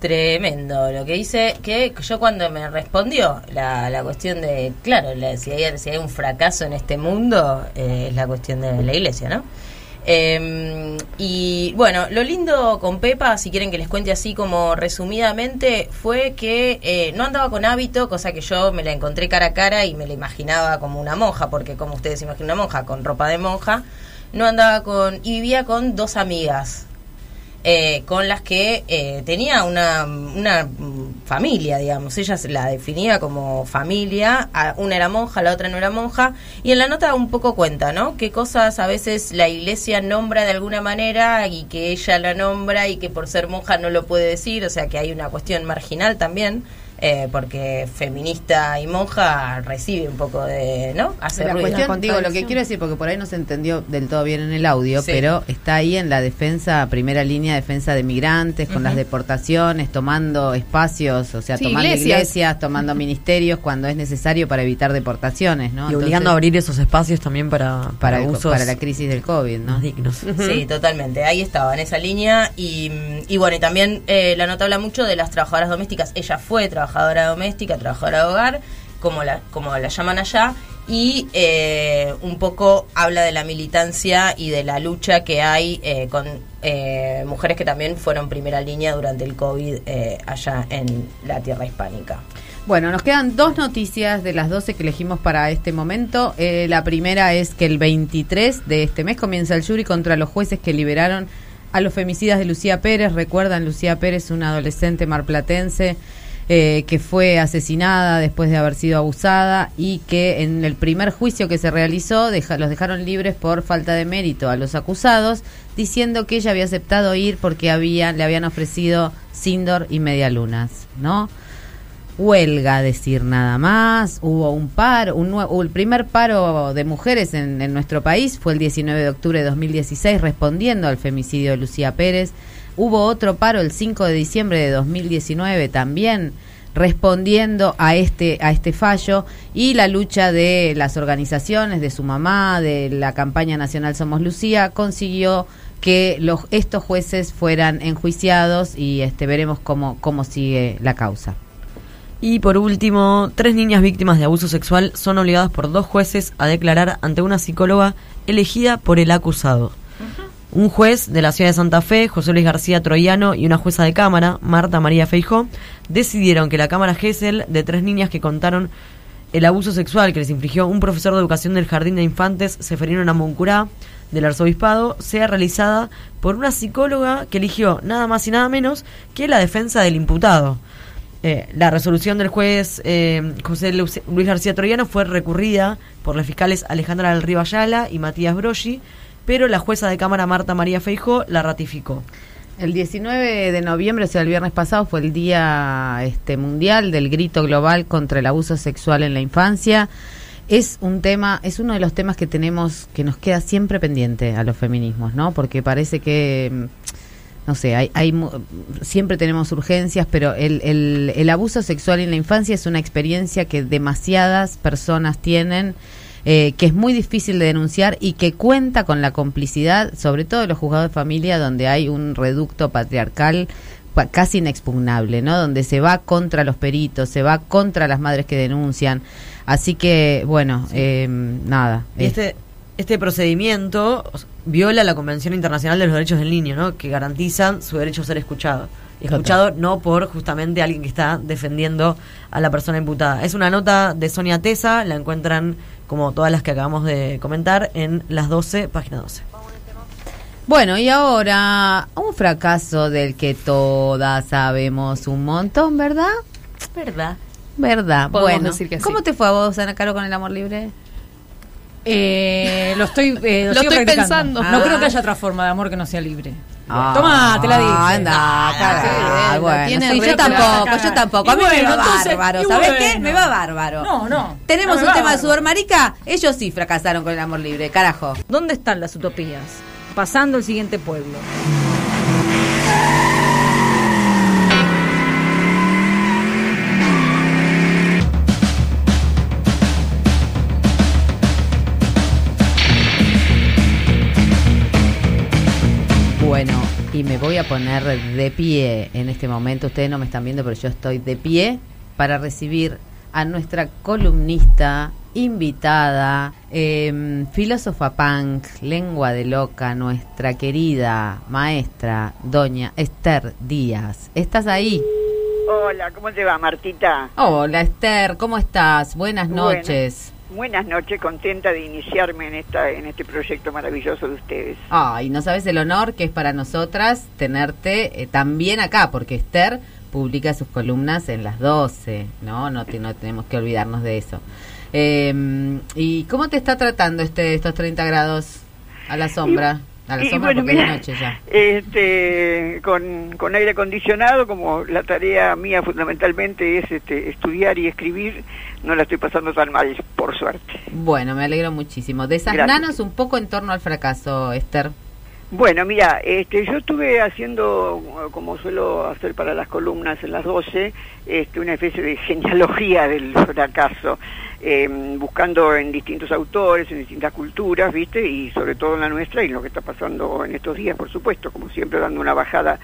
Tremendo, lo que dice que yo cuando me respondió la, la cuestión de, claro, la- si, hay, si hay un fracaso en este mundo, eh, es la cuestión de la iglesia, ¿no? Eh, y bueno, lo lindo con Pepa, si quieren que les cuente así como resumidamente, fue que eh, no andaba con hábito, cosa que yo me la encontré cara a cara y me la imaginaba como una monja, porque como ustedes imaginan una monja, con ropa de monja, no andaba con, y vivía con dos amigas, eh, con las que eh, tenía una, una familia, digamos. Ella se la definía como familia. Una era monja, la otra no era monja. Y en la nota un poco cuenta, ¿no? Qué cosas a veces la iglesia nombra de alguna manera y que ella la nombra y que por ser monja no lo puede decir. O sea que hay una cuestión marginal también. Eh, porque feminista y monja recibe un poco de, ¿no? Hace la ruido. cuestión, digo, lo que quiero decir, porque por ahí no se entendió del todo bien en el audio, Sí. pero está ahí en la defensa, primera línea de defensa de migrantes, con las deportaciones, tomando espacios, o sea, Sí, tomando iglesias. iglesias, tomando ministerios cuando es necesario para evitar deportaciones, ¿no? Y obligando a abrir esos espacios también para, para, usos para la crisis del COVID, ¿no? más dignos. Sí, totalmente. Ahí estaba, en esa línea. Y, y bueno, y también eh, la nota habla mucho de las trabajadoras domésticas. Ella fue trabajadora doméstica, trabajadora de hogar, como la, como la llaman allá. Y eh, un poco habla de la militancia y de la lucha que hay eh, con eh, mujeres que también fueron primera línea durante el COVID eh, allá en la tierra hispánica. Bueno, nos quedan dos noticias de las 12 que elegimos para este momento. Eh, la primera es que el 23 de este mes comienza el jury contra los jueces que liberaron a los femicidas de Lucía Pérez. Recuerdan, Lucía Pérez, una adolescente marplatense eh, que fue asesinada después de haber sido abusada y que en el primer juicio que se realizó los dejaron libres por falta de mérito a los acusados, diciendo que ella había aceptado ir porque había, le habían ofrecido Sindor y Medialunas, ¿no? huelga, decir nada más. Hubo un paro, un nue- el primer paro de mujeres en, en nuestro país fue el 19 de octubre de 2016, respondiendo al femicidio de Lucía Pérez. Hubo otro paro el 5 de diciembre de 2019 también respondiendo a este a este fallo y la lucha de las organizaciones de su mamá de la campaña nacional Somos Lucía consiguió que estos jueces fueran enjuiciados y este veremos cómo cómo sigue la causa. Y por último, tres niñas víctimas de abuso sexual son obligadas por dos jueces a declarar ante una psicóloga elegida por el acusado. Un juez de la ciudad de Santa Fe, José Luis García Troyano, y una jueza de cámara, Marta María Feijó, decidieron que la cámara Gesell de tres niñas que contaron el abuso sexual que les infligió un profesor de educación del Jardín de Infantes, Seferino Namuncurá, del Arzobispado, sea realizada por una psicóloga que eligió nada más y nada menos que la defensa del imputado. Eh, la resolución del juez eh, José Lu- Luis García Troyano fue recurrida por los fiscales Alejandra del Río Ayala y Matías Broggi, pero la jueza de Cámara Marta María Feijó la ratificó. El 19 de noviembre, o sea, el viernes pasado, fue el Día este, Mundial del Grito Global contra el Abuso Sexual en la Infancia. Es un tema, es uno de los temas que tenemos, que nos queda siempre pendiente a los feminismos, ¿no? Porque parece que mm, no sé, hay, hay siempre tenemos urgencias, pero el, el, el abuso sexual en la infancia es una experiencia que demasiadas personas tienen, eh, que es muy difícil de denunciar y que cuenta con la complicidad, sobre todo de los juzgados de familia, donde hay un reducto patriarcal pa- casi inexpugnable, ¿no? Donde se va contra los peritos, se va contra las madres que denuncian. Así que, bueno, eh, nada. Y este, este procedimiento viola la Convención Internacional de los Derechos del Niño, ¿no? que garantizan su derecho a ser escuchado. Y Total. escuchado no por justamente alguien que está defendiendo a la persona imputada. Es una nota de Sonia Tesa, la encuentran como todas las que acabamos de comentar en las 12, página 12. Bueno, y ahora un fracaso del que todas sabemos un montón, ¿verdad? ¿Verdad? ¿Verdad? Podemos bueno, decir que sí. ¿cómo te fue a vos, Ana Caro, con el amor libre? Eh, lo estoy, eh, Lo sigo estoy pensando. No Ah. creo que haya otra forma de amor que no sea libre. Ah, Toma, te la dije. Anda, Ah, bueno, tiene sí, re yo tampoco, yo tampoco. A mí me bueno, va entonces, bárbaro. ¿Sabés qué? bueno. Me va bárbaro. No, no. Tenemos No un tema de bárbaro. sudor marica. Ellos sí fracasaron con el amor libre, carajo. ¿Dónde están las utopías? Pasando el siguiente pueblo. Y me voy a poner de pie en este momento. Ustedes no me están viendo, pero yo estoy de pie para recibir a nuestra columnista invitada, eh, filósofa punk, lengua de loca, nuestra querida maestra, doña Esther Díaz. ¿Estás ahí? Hola, ¿cómo te va, Martita? Hola Esther, ¿cómo estás? Buenas noches. Buenas noches, contenta de iniciarme en esta en este proyecto maravilloso de ustedes. Ay, no sabes el honor que es para nosotras tenerte eh, también acá, porque Esther publica sus columnas en las 12, ¿no? No, te- no tenemos que olvidarnos de eso. Eh, ¿Y cómo te está tratando este estos 30 grados a la sombra? A la y sombra bueno, mira, noche ya. Este, con, con aire acondicionado, como la tarea mía fundamentalmente es este, estudiar y escribir, no la estoy pasando tan mal, por suerte. Bueno, me alegro muchísimo. Desasnanos un poco en torno al fracaso, Esther. Bueno, mira, este, yo estuve haciendo, como suelo hacer para las columnas en las 12, este, una especie de genealogía del fracaso, eh, buscando en distintos autores, en distintas culturas, ¿viste? Y sobre todo en la nuestra y en lo que está pasando en estos días, por supuesto, como siempre dando una bajada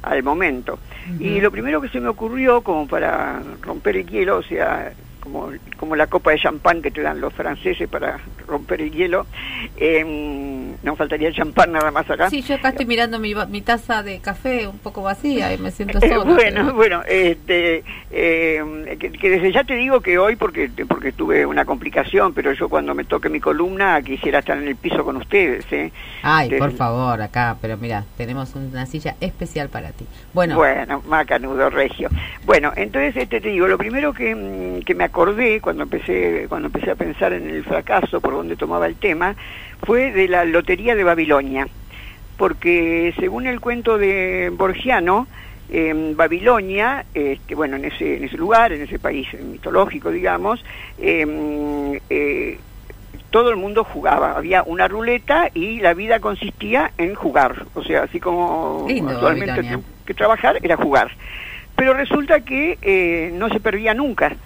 al momento. Y lo primero que se me ocurrió, como para romper el hielo, o sea, como, como la copa de champán que te dan los franceses para romper el hielo, eh, no faltaría el champán nada más acá. Sí, yo acá estoy mirando mi, mi taza de café un poco vacía y me siento Eh, sola. bueno, pero- bueno, este, eh, que, que desde ya te digo que hoy, porque porque tuve una complicación, pero yo cuando me toque mi columna quisiera estar en el piso con ustedes. ¿eh? Ay, Desde- por favor, acá, pero mira, tenemos una silla especial para ti. Bueno, Bueno, macanudo regio. Bueno, entonces este te digo, lo primero que, que me acordé cuando empecé cuando empecé a pensar en el fracaso por donde tomaba el tema fue de la lotería de Babilonia, porque según el cuento de Borgiano en Babilonia, este, bueno, en ese en ese lugar, en ese país mitológico, digamos, em, eh, todo el mundo jugaba. Había una ruleta y la vida consistía en jugar. O sea, así como Lindo, actualmente que trabajar, era jugar. Pero resulta que eh, no se perdía nunca.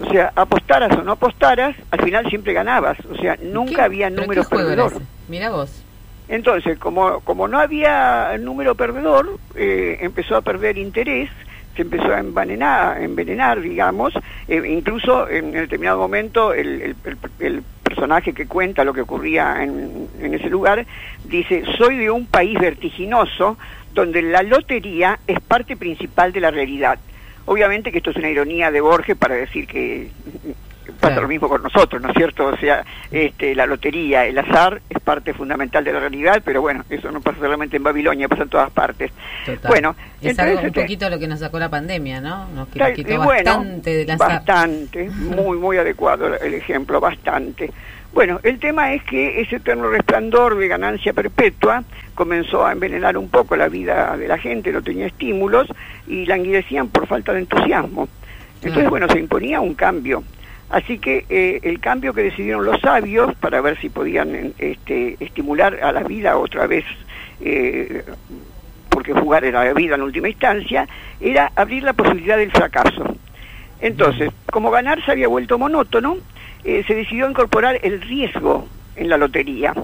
O sea, apostaras o no apostaras, al final siempre ganabas. O sea, nunca ¿Qué? había ¿Pero número perdedor. Mira vos. Entonces, como, como no había número perdedor, eh, empezó a perder interés, se empezó a envenenar, envenenar digamos, eh, incluso en determinado momento el, el- el- el personaje que cuenta lo que ocurría en, en ese lugar dice, soy de un país vertiginoso donde la lotería es parte principal de la realidad. Obviamente que esto es una ironía de Borges para decir que pasa lo mismo con nosotros, ¿no es cierto? O sea, este, la lotería, el azar es parte fundamental de la realidad, pero bueno, eso no pasa solamente en Babilonia, pasa en todas partes. Total. Bueno, es entonces, algo un este, poquito lo que nos sacó la pandemia, ¿no? Nos Tal- quitó bueno, bastante del azar. Bastante, muy, muy adecuado el ejemplo, bastante. Bueno, el tema es que ese eterno resplandor de ganancia perpetua comenzó a envenenar un poco la vida de la gente, no tenía estímulos y languidecían por falta de entusiasmo. Entonces, Claro. bueno, se imponía un cambio. Así que eh, el cambio que decidieron los sabios para ver si podían este, estimular a la vida otra vez eh, porque jugar era la vida en última instancia, era abrir la posibilidad del fracaso. Entonces, como ganar se había vuelto monótono, eh, se decidió incorporar el riesgo en la lotería,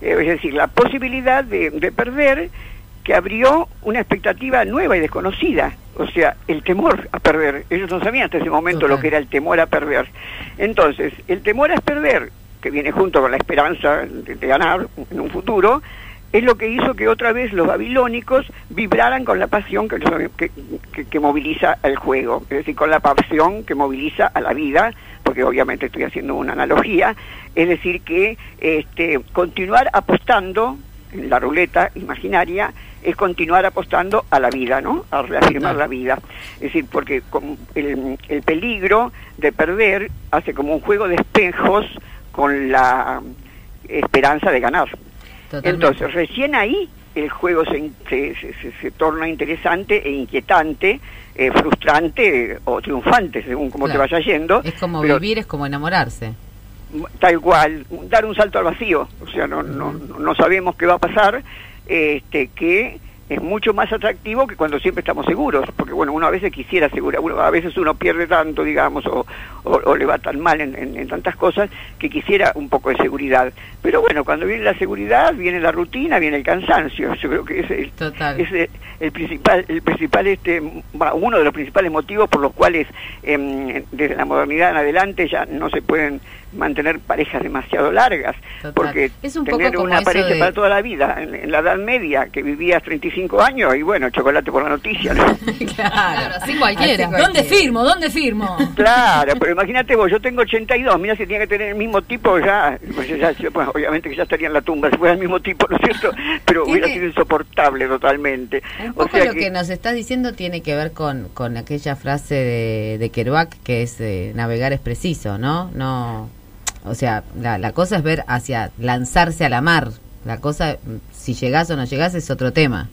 Eh, es decir, la posibilidad de, de perder que abrió una expectativa nueva y desconocida, o sea, el temor a perder. Ellos no sabían hasta ese momento lo que era el temor a perder. Entonces, el temor a perder, que viene junto con la esperanza de, de ganar en un futuro, es lo que hizo que otra vez los babilónicos vibraran con la pasión que, que, que- que moviliza el juego, es decir, con la pasión que moviliza a la vida, porque obviamente estoy haciendo una analogía, es decir, que este, continuar apostando en la ruleta imaginaria es continuar apostando a la vida, ¿no? A reafirmar la vida. Es decir, porque con el, el peligro de perder hace como un juego de espejos con la esperanza de ganar. Totalmente. Entonces, recién ahí el juego se, se, se- se- torna interesante e inquietante, eh, frustrante eh, o triunfante, según como Claro. te vaya yendo. Es como pero vivir, es como enamorarse. tal cual, dar un salto al vacío, o sea, no, no, no sabemos qué va a pasar, este, que es mucho más atractivo que cuando siempre estamos seguros, porque bueno, uno a veces quisiera asegurar, uno, a veces uno pierde tanto, digamos, o, o- o le va tan mal en, en- en tantas cosas que quisiera un poco de seguridad. Pero bueno, cuando viene la seguridad, viene la rutina, viene el cansancio. Yo creo que ese Total. es el, el principal, el principal, este, uno de los principales motivos por los cuales em, desde la modernidad en adelante ya no se pueden mantener parejas demasiado largas, Total. porque Es un poco tener como una pareja de- para toda la vida, en, en la Edad Media, que vivías 35 años, y bueno, chocolate por la noticia, ¿no? Claro, así cualquiera. ¿Dónde firmo? ¿Dónde firmo? Claro, pero imagínate vos, yo tengo 82, mira si tenía que tener el mismo tipo ya, pues ya, pues, obviamente que ya estaría en la tumba si fuera el mismo tipo, ¿no es cierto? Pero hubiera Tiene- sido insoportable totalmente. Un O poco sea lo que... nos estás diciendo tiene que ver con, con aquella frase de, de Kerouac que es eh, navegar es preciso, ¿no? No, o sea, la, la cosa es ver hacia lanzarse a la mar. La cosa, si llegás o no llegás es otro tema.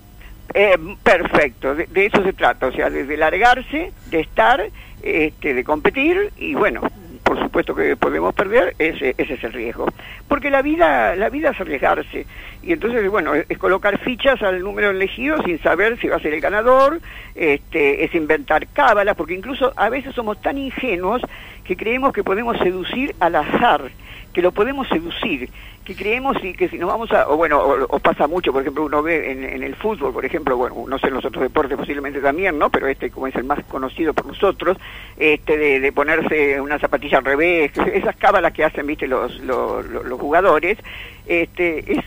Eh, perfecto, de, de eso se trata, o sea, de, de largarse, de estar, este, de competir y bueno, por supuesto que podemos perder, ese, ese es el riesgo. Porque la vida, la vida es arriesgarse y entonces, bueno, es, colocar fichas al número elegido sin saber si va a ser el ganador, este, es inventar cábalas, porque incluso a veces somos tan ingenuos que creemos que podemos seducir al azar, que lo podemos seducir, que creemos y que si nos vamos a, o bueno, o, o pasa mucho, por ejemplo, uno ve en, el fútbol, por ejemplo, bueno, no sé en los otros deportes posiblemente también, ¿no? Pero este como es el más conocido por nosotros, este de, de ponerse una zapatilla al revés, esas cábalas que hacen, viste, los, los, los- los jugadores, este es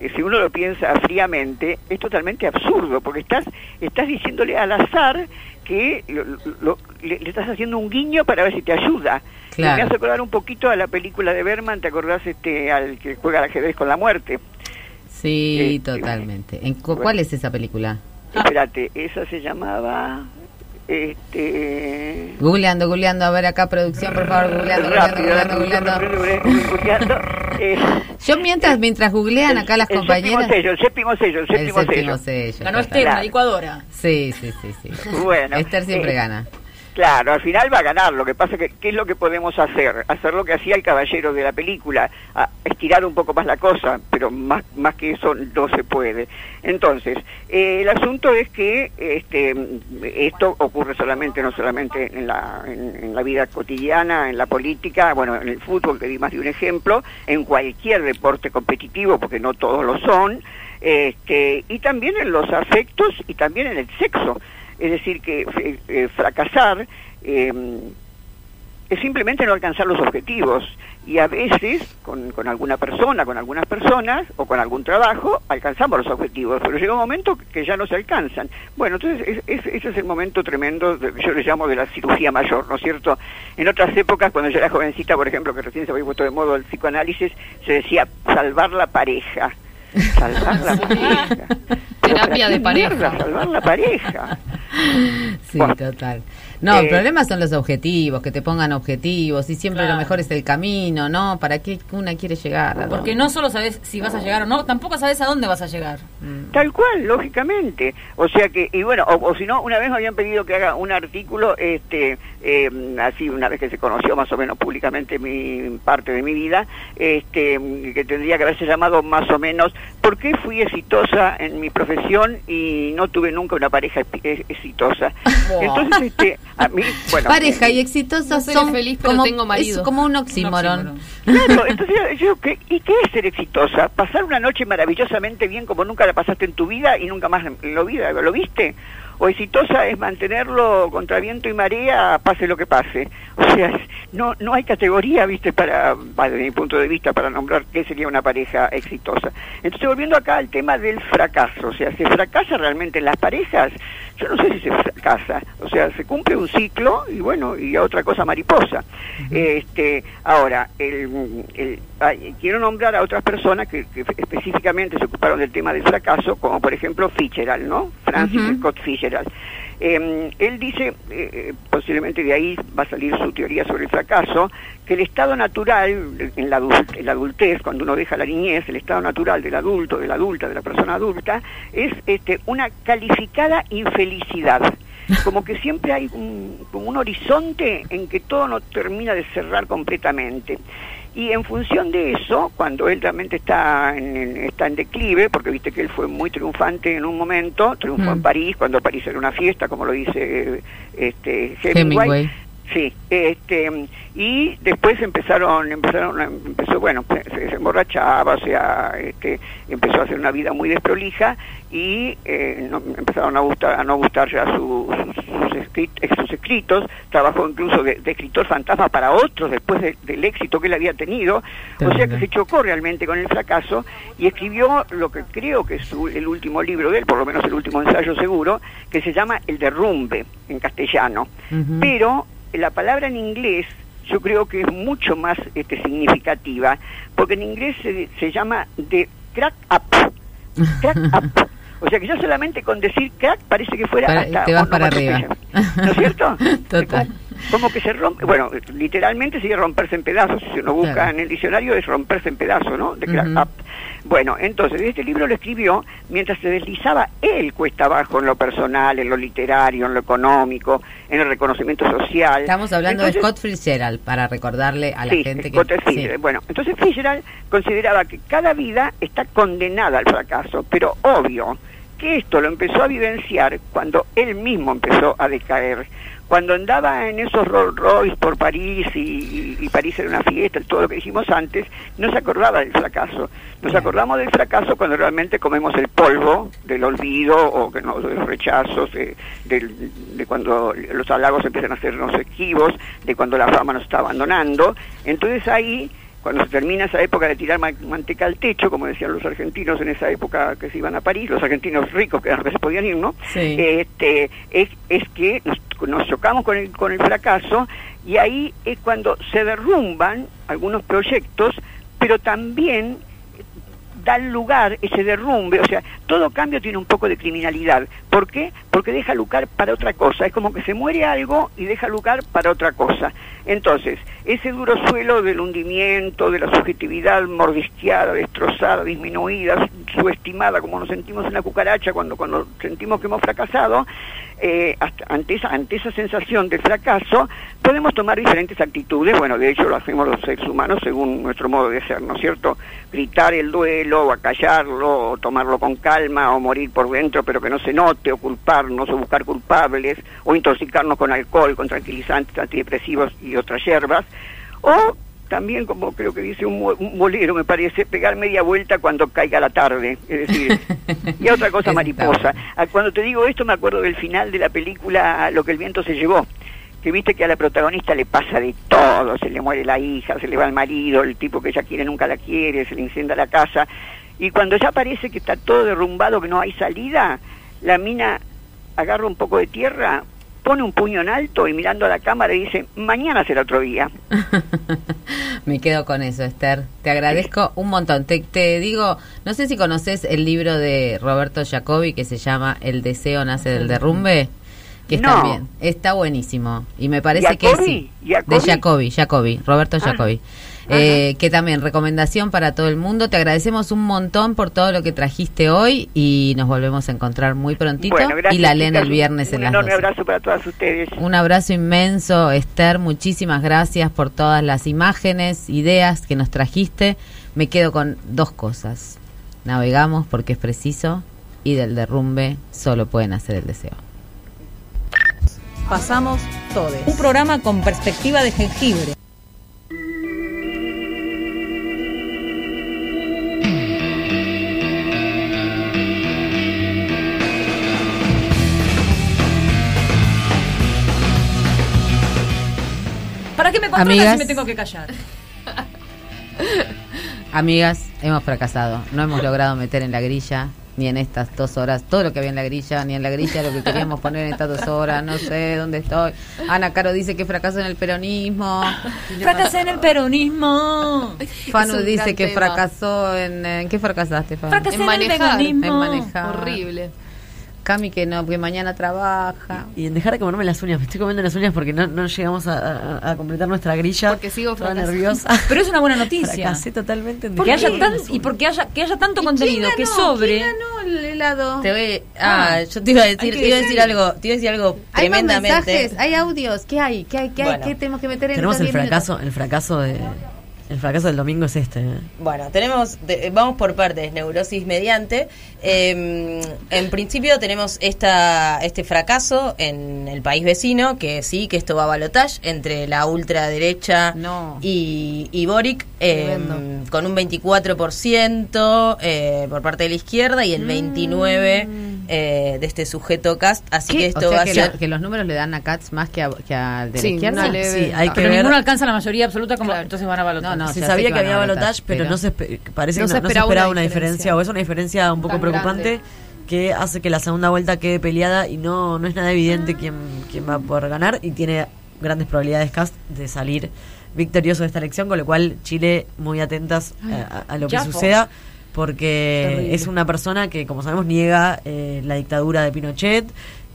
eh, si uno lo piensa fríamente, es totalmente absurdo, porque estás, estás diciéndole al azar que lo- lo- le, le estás haciendo un guiño para ver si te ayuda. Claro. Me hace acordar un poquito a la película de Berman, ¿te acordás este al que juega al ajedrez con la muerte? Sí, Este, totalmente. ¿En cu- ¿Cuál es esa película? Espérate, esa se llamaba este Googleando, googleando, a ver acá producción, por favor, googleando, rápido, googleando, googleando, googleando. Eh, Yo mientras, mientras googlean acá las el séptimo compañeras... sello, el séptimo sello, el séptimo sello. sello, Ganó. Esther, la licuadora. Sí, sí, sí, sí. Bueno, Esther siempre eh, gana. Claro, al final va a ganar. Lo que pasa que, ¿qué es lo que podemos hacer? Hacer lo que hacía el caballero de la película, a estirar un poco más la cosa, pero más, más que eso no se puede. Entonces, eh, el asunto es que este, esto ocurre solamente, no solamente en la, en, en la vida cotidiana, en la política, bueno, en el fútbol, que di más de un ejemplo, en cualquier deporte competitivo, porque no todos lo son, este, y también en los afectos y también en el sexo. Es decir, que eh, fracasar eh, es simplemente no alcanzar los objetivos. Y a veces, con, con alguna persona, con algunas personas o con algún trabajo, alcanzamos los objetivos, pero llega un momento que ya no se alcanzan. Bueno, entonces es- es- ese es el momento tremendo, yo le llamo de la cirugía mayor, ¿no es cierto? En otras épocas, cuando yo era jovencita, por ejemplo, que recién se había puesto de modo el psicoanálisis, se decía salvar la pareja. Salvar la pareja. Terapia ¿para de pareja. salvar la pareja. Sí, Bueno. total. No, el Eh, problema son los objetivos, que te pongan objetivos y siempre Claro. lo mejor es el camino, ¿no? ¿Para qué una quiere llegar? ¿A Porque no solo sabes si vas a llegar o no, tampoco sabes a dónde vas a llegar. Tal cual, lógicamente. O sea que, y bueno, o, o si no, una vez me habían pedido que haga un artículo, este, eh, así una vez que se conoció más o menos públicamente mi parte de mi vida, este, que tendría que haberse llamado más o menos, ¿por qué fui exitosa en mi profesión y no tuve nunca una pareja eh, exitosa? Entonces, este, a mí, bueno. Pareja y exitosa No son feliz, pero como, tengo marido. es como un oxímoron. Claro, entonces yo, ¿qué, ¿y qué es ser exitosa? Pasar una noche maravillosamente bien como nunca la pasaste en tu vida y nunca más lo, vida, lo viste. O exitosa es mantenerlo contra viento y marea, pase lo que pase. O sea, no no hay categoría, viste, para, para, desde mi punto de vista, para nombrar qué sería una pareja exitosa. Entonces, volviendo acá al tema del fracaso, o sea, ¿se fracasa realmente en las parejas? Yo no sé si se fracasa, o sea, se cumple un ciclo y bueno, y otra cosa mariposa. Este, ahora, el, el- ay, quiero nombrar a otras personas que, que específicamente se ocuparon del tema del fracaso, como por ejemplo Fitzgerald, ¿no? Francis Ujú. Scott Fitzgerald. Eh, él dice, eh, posiblemente de ahí va a salir su teoría sobre el fracaso, que el estado natural en la, en la adultez, cuando uno deja la niñez, el estado natural del adulto, de la adulta, de la persona adulta, es este, una calificada infelicidad. Como que siempre hay un, un horizonte en que todo no termina de cerrar completamente. Y en función de eso, cuando él realmente está en, en- está en declive, porque viste que él fue muy triunfante en un momento, triunfó en Mm. París, cuando París era una fiesta, como lo dice este, Hemingway. Hemingway. Sí, este, y después empezaron, empezaron, empezó, bueno, se, se emborrachaba, o sea, este, empezó a hacer una vida muy desprolija y eh, no- empezaron a gustar, a no gustar ya su- sus, sus escrit- sus escritos, trabajó incluso de, de escritor fantasma para otros después de- del éxito que él había tenido, o sea que se chocó realmente con el fracaso y escribió lo que creo que es su- el último libro de él, por lo menos el último ensayo seguro, que se llama El derrumbe en castellano. Pero la palabra en inglés yo creo que es mucho más este, significativa, porque en inglés se, se llama de crack up, crack up. O sea que ya solamente con decir crack parece que fuera Para- hasta te vas para arriba. ¿No es cierto? Total. Como que se rompe, bueno, literalmente sería romperse en pedazos, si uno busca Claro. en el diccionario es romperse en pedazos, ¿no? De Ujú. up. Bueno, entonces este libro lo escribió mientras se deslizaba él cuesta abajo en lo personal, en lo literario, en lo económico, en el reconocimiento social. Estamos hablando Entonces- de Scott Fitzgerald, para recordarle a la Sí, gente que... Scott Fitzgerald. Bueno, entonces Fitzgerald consideraba que cada vida está condenada al fracaso, pero obvio que esto lo empezó a vivenciar cuando él mismo empezó a decaer. Cuando andaba en esos Rolls Royce por París y, y- París era una fiesta, todo lo que dijimos antes, no se acordaba del fracaso. Nos acordamos del fracaso cuando realmente comemos el polvo del olvido o que no, de los rechazos, de, de cuando los halagos empiezan a hacernos esquivos, de cuando la fama nos está abandonando. Entonces ahí, cuando se termina esa época de tirar ma- manteca al techo, como decían los argentinos en esa época que se iban a París, los argentinos ricos que a veces podían ir, ¿no? Sí. Este, es, es que nos, nos chocamos con el, con el fracaso y ahí es cuando se derrumban algunos proyectos, pero también dan lugar ese derrumbe, o sea, todo cambio tiene un poco de criminalidad. ¿Por qué? Porque deja lugar para otra cosa, es como que se muere algo y deja lugar para otra cosa. Entonces, ese duro suelo del hundimiento, de la subjetividad mordisqueada, destrozada, disminuida, subestimada, como nos sentimos en la cucaracha cuando, cuando sentimos que hemos fracasado, eh, ante, esa, ante esa sensación de fracaso, podemos tomar diferentes actitudes. Bueno, de hecho lo hacemos los seres humanos según nuestro modo de ser, ¿no es cierto? Gritar el duelo, o acallarlo, o tomarlo con calma, o morir por dentro pero que no se note, o culparnos, o buscar culpables, o intoxicarnos con alcohol, con tranquilizantes, antidepresivos y otras hierbas. O también, como creo que dice un, un bolero, me parece, pegar media vuelta cuando caiga la tarde. Es decir, y otra cosa mariposa. Ah, Cuando te digo esto, me acuerdo del final de la película Lo que el viento se llevó. Que viste que a la protagonista le pasa de todo, se le muere la hija, se le va el marido, el tipo que ella quiere nunca la quiere, se le incendia la casa. Y cuando ya parece que está todo derrumbado, que no hay salida, la mina agarra un poco de tierra, pone un puño en alto y mirando a la cámara dice, mañana será otro día. Me quedo con eso, Esther. Te agradezco un montón. Te, te digo, no sé si conoces el libro de Roberto Jacobi que se llama El deseo nace del derrumbe. que está No. bien. Está buenísimo. Y me parece que ¿Jacobi? sí. ¿Jacobi? De Jacobi, Jacobi, Roberto Ah. Eh, que también recomendación para todo el mundo. Te agradecemos un montón por todo lo que trajiste hoy y nos volvemos a encontrar muy prontito. Bueno, gracias, y la leen el viernes un en las enorme 12. abrazo para todas ustedes. Un abrazo inmenso, Esther. Muchísimas gracias por todas las imágenes, ideas que nos trajiste. Me quedo con dos cosas. Navegamos porque es preciso y del derrumbe solo pueden hacer el deseo. Pasamos todos. Un programa con perspectiva de jengibre. ¿Para qué me contratas si me tengo que callar? Amigas, hemos fracasado. No hemos logrado meter en la grilla ni en estas dos horas todo lo que había en la grilla, ni en la grilla lo que queríamos poner en estas dos horas. No sé dónde estoy. Ana Caro dice que fracaso en el peronismo. Fracasé en el peronismo. Fanu dice que tema. fracasó en... ¿En qué fracasaste, Fanu? Fracasé En en el manejar. veganismo. En manejar. Horrible. Cami que no, que mañana trabaja. Y en dejar de comerme las uñas. Me estoy comiendo las uñas porque no, no llegamos a, a- a completar nuestra grilla. Porque sigo Toda nerviosa. Pero es una buena noticia. Fracasé totalmente en Porque dejar haya tan, y porque haya que haya tanto ¿Y contenido quién que sobre. ¿Quién ganó el helado? Te voy, ah, Ah. yo te iba a decir, Hay te iba a decir algo, te iba a decir algo Hay tremendamente. mensajes, hay audios. ¿Qué hay? ¿Qué hay? ¿Qué hay? Bueno. ¿Qué tenemos que meter en Tenemos el 10 minutos? fracaso, el fracaso de. El fracaso del domingo es este. ¿eh? Bueno, tenemos, de- vamos por partes, neurosis mediante. Eh, en principio tenemos esta, este fracaso en el país vecino, que sí, que esto va a balotage entre la ultraderecha No. y, y Boric, eh, Tremendo. con un 24% eh, por parte de la izquierda y el 29% eh, de este sujeto cast. Así que esto o sea va que, a ser... que los números le dan a Katz más que, a, que al de Sí, la izquierda. leve- Sí, hay que Pero ver. ninguno alcanza la mayoría absoluta, como entonces van a no, se sabía que había balotage, balotage, pero, pero- no se espe- parece No que se no, no se esperaba esperaba una una diferencia. diferencia. o es una diferencia un poco Tan preocupante que hace que la segunda vuelta quede peleada y no, no es nada evidente quién, quién va a poder ganar y tiene grandes probabilidades Cast de salir victorioso de esta elección, con lo cual Chile muy atentas a, a lo que suceda porque Terrible. es una persona que, como sabemos, niega eh, la dictadura de Pinochet,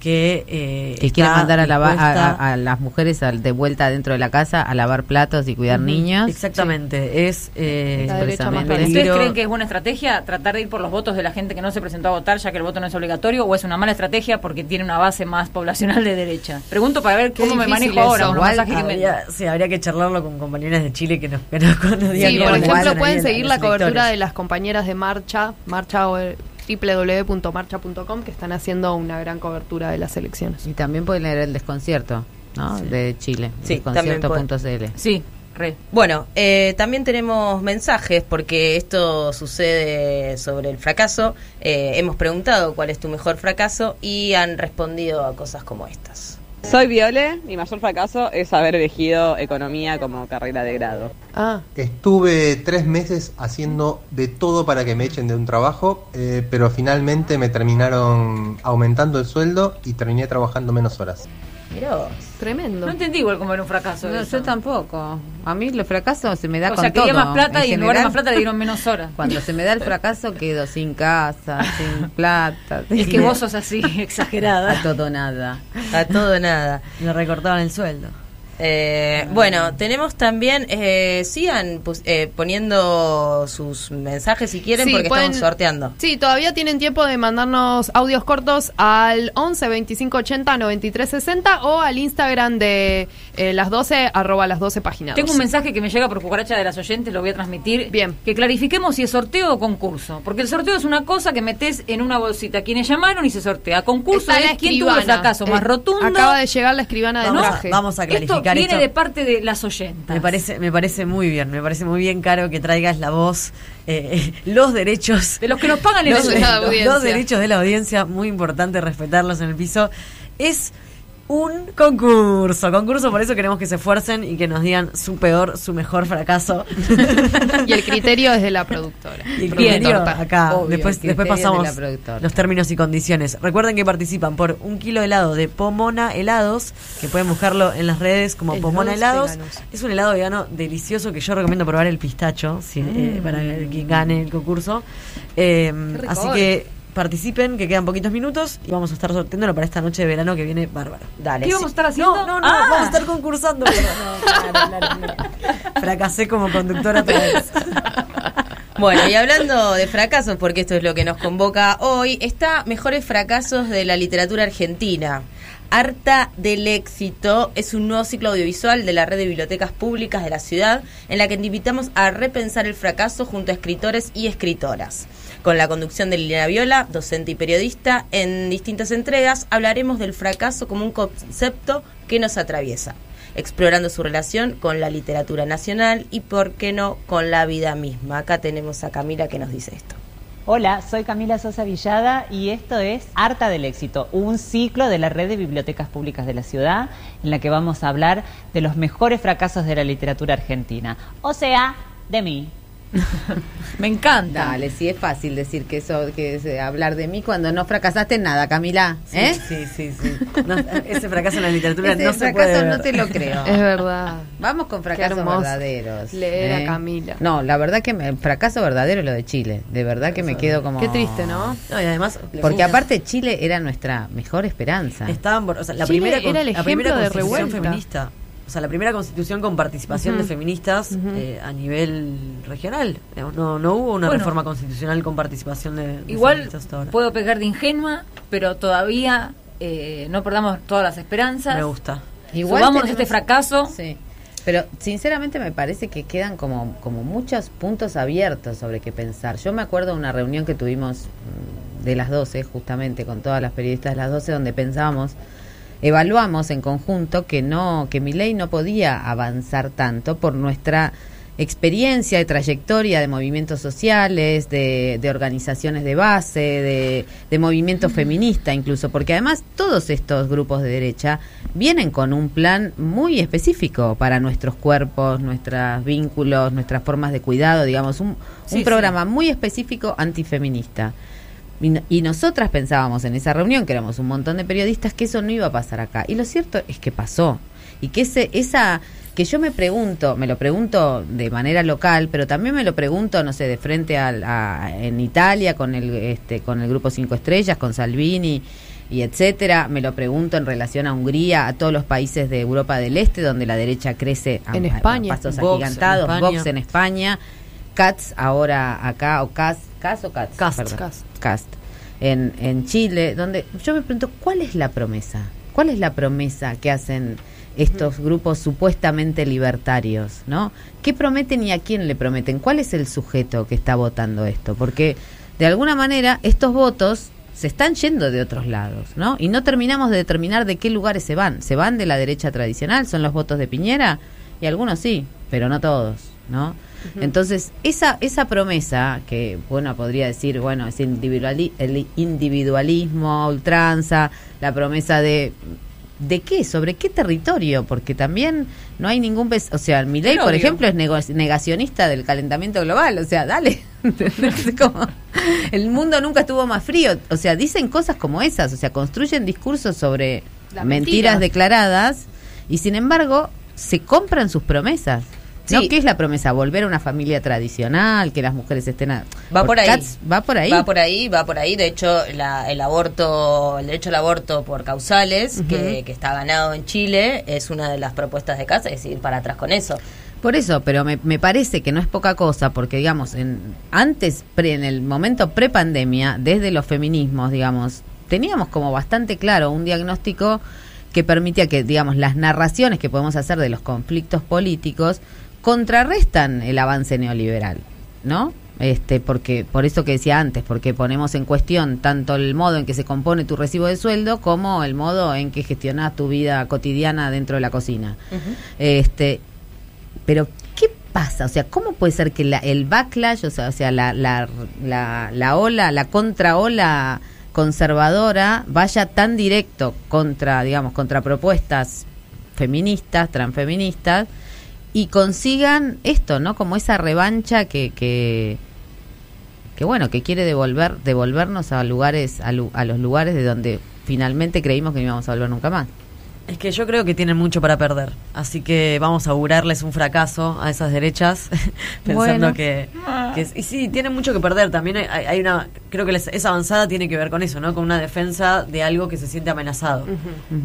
que, eh, Que quiere mandar a, lava- a- dispuesta- a- a las mujeres de vuelta dentro de la casa a lavar platos y cuidar niños. Exactamente, es eh, expresamente- ¿Ustedes creen que es buena estrategia tratar de ir por los votos de la gente que no se presentó a votar, ya que el voto no es obligatorio, o es una mala estrategia porque tiene una base más poblacional de derecha? Pregunto para ver cómo me manejo ahora eso. Igual mensajes que me- Habría, sí, habría que charlarlo con compañeras de Chile que nos, que nos, que nos digan Sí, por ejemplo, pueden en seguir la cobertura de las compañeras de Marcha, marcha o www.marcha.com, que están haciendo una gran cobertura de las elecciones. Y también pueden leer el desconcierto ¿no? de Chile. Sí, desconcierto.cl. Sí, re. Bueno, eh, también tenemos mensajes porque esto sucede sobre el fracaso. Eh, hemos preguntado cuál es tu mejor fracaso y han respondido a cosas como estas. Soy Viole, mi mayor fracaso es haber elegido economía como carrera de grado. Ah, Estuve tres meses haciendo de todo para que me echen de un trabajo, eh, pero finalmente me terminaron aumentando el sueldo y terminé trabajando menos horas. Mirá vos. tremendo. No entendí igual cómo era un fracaso. No, eso. yo tampoco. A mí los fracasos se me da O con sea, todo. quería más plata En y en lugar de más plata le dieron menos horas. Cuando se me da el fracaso quedo sin casa, sin plata. Es sin- que vos sos así, exagerada. A todo nada. A todo nada. Le recortaban el sueldo. Eh, bueno, tenemos también, eh, sigan pues, eh, poniendo sus mensajes si quieren Sí, porque pueden- estamos sorteando. Sí, todavía tienen tiempo de mandarnos audios cortos al 11 25 80 93 60 o al Instagram de eh, las 12 arroba las 12 páginas. Tengo un mensaje que me llega por cucaracha de las oyentes, lo voy a transmitir. Bien. Que clarifiquemos si es sorteo o concurso. Porque el sorteo es una cosa que metes en una bolsita. Quienes llamaron y se sortea. Concurso Está es quién tuvo el fracaso más Eh, rotundo. Acaba de llegar la escribana de Vamos traje. vamos a Esto viene esto. de parte de las oyentas. Me parece, me parece muy bien, me parece muy bien, Caro, que traigas la voz, eh, los derechos. De los que nos pagan el los, sueldo. la audiencia. los derechos de la audiencia, muy importante respetarlos en el piso. Es un concurso, concurso, por eso queremos que se esfuercen y que nos digan su peor, su mejor fracaso. Y el criterio es de la productora. Y el criterio acá. Obvio, después, el después de pasamos los términos y condiciones. Recuerden que participan por un kilo de helado de Pomona Helados, que pueden buscarlo en las redes como Pomona Helados. veganos. Es un helado vegano delicioso que yo recomiendo probar el pistacho si, eh, Mm. para quien gane el concurso. Eh, así que participen, que quedan poquitos minutos y vamos a estar sorteándolo para esta noche de verano que viene bárbaro. Dale. ¿Qué vamos a estar haciendo? No, no, no, Ah. vamos a estar concursando. No, claro, claro, claro. Fracasé como conductora otra vez. Bueno, y hablando de fracasos, porque esto es lo que nos convoca hoy, está Mejores Fracasos de la Literatura Argentina. Harta del éxito es un nuevo ciclo audiovisual de la red de bibliotecas públicas de la ciudad en la que te invitamos a repensar el fracaso junto a escritores y escritoras. Con la conducción de Liliana Viola, docente y periodista, en distintas entregas hablaremos del fracaso como un concepto que nos atraviesa, explorando su relación con la literatura nacional y, por qué no, con la vida misma. Acá tenemos a Camila que nos dice esto. Hola, soy Camila Sosa Villada y esto es Harta del Éxito, un ciclo de la red de bibliotecas públicas de la ciudad en la que vamos a hablar de los mejores fracasos de la literatura argentina, o sea, de mí. Me encanta. Dale, sí es fácil decir que eso, que es, eh, hablar de mí cuando no fracasaste en nada, Camila. ¿eh? Sí, sí, sí. No, ese fracaso en la literatura Ese no se fracaso puede ver. no te lo creo. Es verdad. Vamos con fracasos verdaderos. leer a ¿eh? Camila. No, la verdad que me- el fracaso verdadero es lo de Chile. De verdad que me quedo como. Qué triste, ¿no? No, y además Porque aparte Chile era nuestra mejor esperanza. Estaban, por- o sea, la Chile primera, era el la primera ejemplo de revuelta. feminista. O sea, la primera constitución con participación de feministas eh, a nivel regional. Digamos, No, no hubo una Bueno. reforma constitucional con participación de, de Igual feministas hasta ahora. puedo pecar de ingenua, pero todavía eh, no perdamos todas las esperanzas. Me gusta. Igual Subámonos tenemos- este fracaso. Sí. Pero sinceramente me parece que quedan como, como muchos puntos abiertos sobre qué pensar. Yo me acuerdo de una reunión que tuvimos mm, de las 12, justamente con todas las periodistas de las 12, donde pensábamos, evaluamos en conjunto que no, que mi ley no podía avanzar tanto por nuestra experiencia y trayectoria de movimientos sociales, de, de organizaciones de base, de, de movimiento feminista incluso, porque además todos estos grupos de derecha vienen con un plan muy específico para nuestros cuerpos, nuestros vínculos, nuestras formas de cuidado, digamos, un, Sí, un sí. programa muy específico antifeminista. Y, no- y nosotras pensábamos en esa reunión, que éramos un montón de periodistas, que eso no iba a pasar acá. Y lo cierto es que pasó. Y que ese, esa, que yo me pregunto, me lo pregunto de manera local, pero también me lo pregunto, no sé, de frente al- a, en Italia con el, este, con el grupo Cinco Estrellas, con Salvini y etcétera. Me lo pregunto en relación a Hungría, a todos los países de Europa del Este, donde la derecha crece a, En a- a España. pasos Vox en agigantados, España. Vox en España, Katz ahora acá, o Katz, Katz o Cast. Cast. Cast en, en Chile, donde yo me pregunto, ¿cuál es la promesa? ¿Cuál es la promesa que hacen estos grupos supuestamente libertarios, ¿no? ¿Qué prometen y a quién le prometen? ¿Cuál es el sujeto que está votando esto? Porque de alguna manera estos votos se están yendo de otros lados, ¿no? Y no terminamos de determinar de qué lugares se van. ¿Se van de la derecha tradicional? ¿Son los votos de Piñera? Y algunos sí, pero no todos, ¿no? Entonces, esa, esa promesa, que bueno, podría decir, bueno, es individuali- el individualismo, ultranza, la promesa de ¿De qué? ¿Sobre qué territorio? Porque también no hay ningún... O sea, mi ley, por ejemplo, es negacionista del calentamiento global. O sea, dale. El mundo nunca estuvo más frío. O sea, dicen cosas como esas. O sea, construyen discursos sobre mentiras mentira. declaradas y sin embargo se compran sus promesas. ¿No? ¿Qué es la promesa? Volver a una familia tradicional, que las mujeres estén... A, Va por ahí. Va por ahí. Va por ahí, va por ahí. De hecho, la- el aborto, el derecho al aborto por causales, que, que está ganado en Chile, es una de las propuestas de casa, es ir para atrás con eso. Por eso, pero me, me parece que no es poca cosa, porque digamos, en, antes, pre, en el momento pre-pandemia, desde los feminismos, digamos, teníamos como bastante claro un diagnóstico que permitía que, digamos, las narraciones que podemos hacer de los conflictos políticos contrarrestan el avance neoliberal, ¿no? Este, porque por eso que decía antes, porque ponemos en cuestión tanto el modo en que se compone tu recibo de sueldo como el modo en que gestionas tu vida cotidiana dentro de la cocina. Este, pero ¿qué pasa? O sea, ¿cómo puede ser que la- el backlash, o sea, o sea la, la, la, la ola, la contraola conservadora vaya tan directo contra, digamos, contra propuestas feministas, transfeministas, y consigan esto, ¿no? Como esa revancha que, que, que bueno, que quiere devolver, devolvernos a lugares, a, lu- a los lugares de donde finalmente creímos que no íbamos a volver nunca más. Es que yo creo que tienen mucho para perder, así que vamos a augurarles un fracaso a esas derechas, pensando Bueno. que, que- y sí tienen mucho que perder. También hay, hay una, creo que les- esa avanzada tiene que ver con eso, ¿no? Con una defensa de algo que se siente amenazado.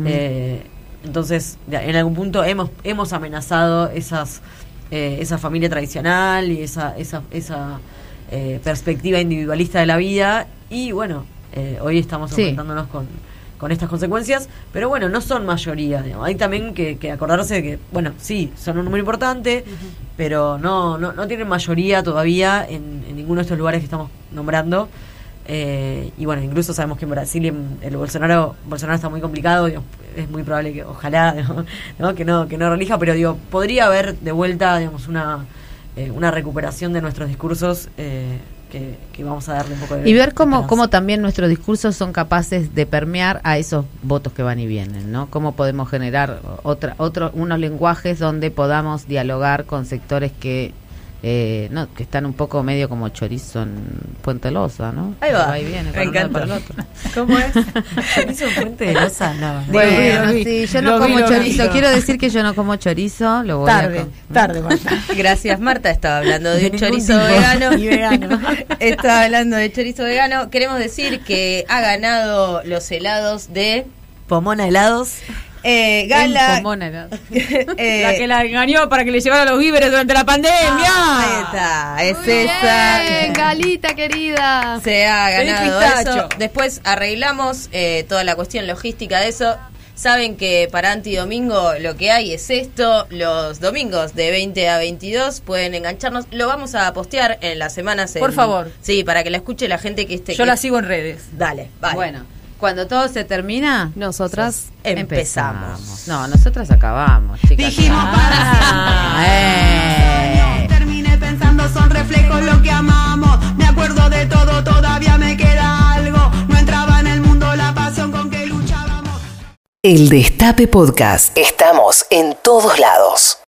Eh, entonces, en algún punto hemos hemos amenazado esas eh, esa familia tradicional y esa esa esa eh, perspectiva individualista de la vida y bueno, eh, hoy estamos Sí. enfrentándonos con con estas consecuencias, pero bueno, no son mayoría. digamos. Hay también que, que acordarse de que, bueno, sí, son un número importante, pero no, no, no tienen mayoría todavía en, en ninguno de estos lugares que estamos nombrando. Eh, y bueno, incluso sabemos que en Brasil el Bolsonaro, Bolsonaro está muy complicado, digo, es muy probable que, ojalá, ¿no? ¿no? que no que no relija, pero digo, podría haber de vuelta, digamos, una, eh, una recuperación de nuestros discursos eh, que, que vamos a darle un poco de Y ver cómo, cómo también nuestros discursos son capaces de permear a esos votos que van y vienen, ¿no? Cómo podemos generar otra, otro, unos lenguajes donde podamos dialogar con sectores que eh, no, que están un poco medio como chorizo en Puente Loza, ¿no? Ahí va. y viene, Me para encanta. para el otro. ¿Cómo es? Chorizo en Puente de Loza, no. Bueno, sí, yo no Lo vi, como lo vi. chorizo. Quiero decir que yo no como chorizo. Lo voy a Tarde, com- tarde, Marta. Gracias, Marta. Estaba hablando de, De un chorizo tipo. vegano. Y vegano. Estaba hablando de chorizo vegano. Queremos decir que ha ganado los helados de Pomona helados. Eh, Gala. Pomona era. eh, la que la engañó para que le llevara los víveres durante la pandemia. Ahí está, es Muy esa. bien, Galita querida. Se ha ganado eso. Después arreglamos eh, toda la cuestión logística de eso. Saben que para Antidomingo lo que hay es esto. Los domingos de 20 a 22 pueden engancharnos. Lo vamos a postear en las semanas. en- Por favor. Sí, para que la escuche la gente que esté. Yo que- la sigo en redes. Dale, vale. Bueno, cuando todo se termina, Nosotras empezamos. No, nosotras acabamos, chicas. Dijimos Ah, eh. Terminé pensando son reflejos lo que amamos. Me acuerdo de todo, todavía me queda algo. No entraba en el mundo la pasión con que luchábamos. El Destape Podcast. Estamos en todos lados.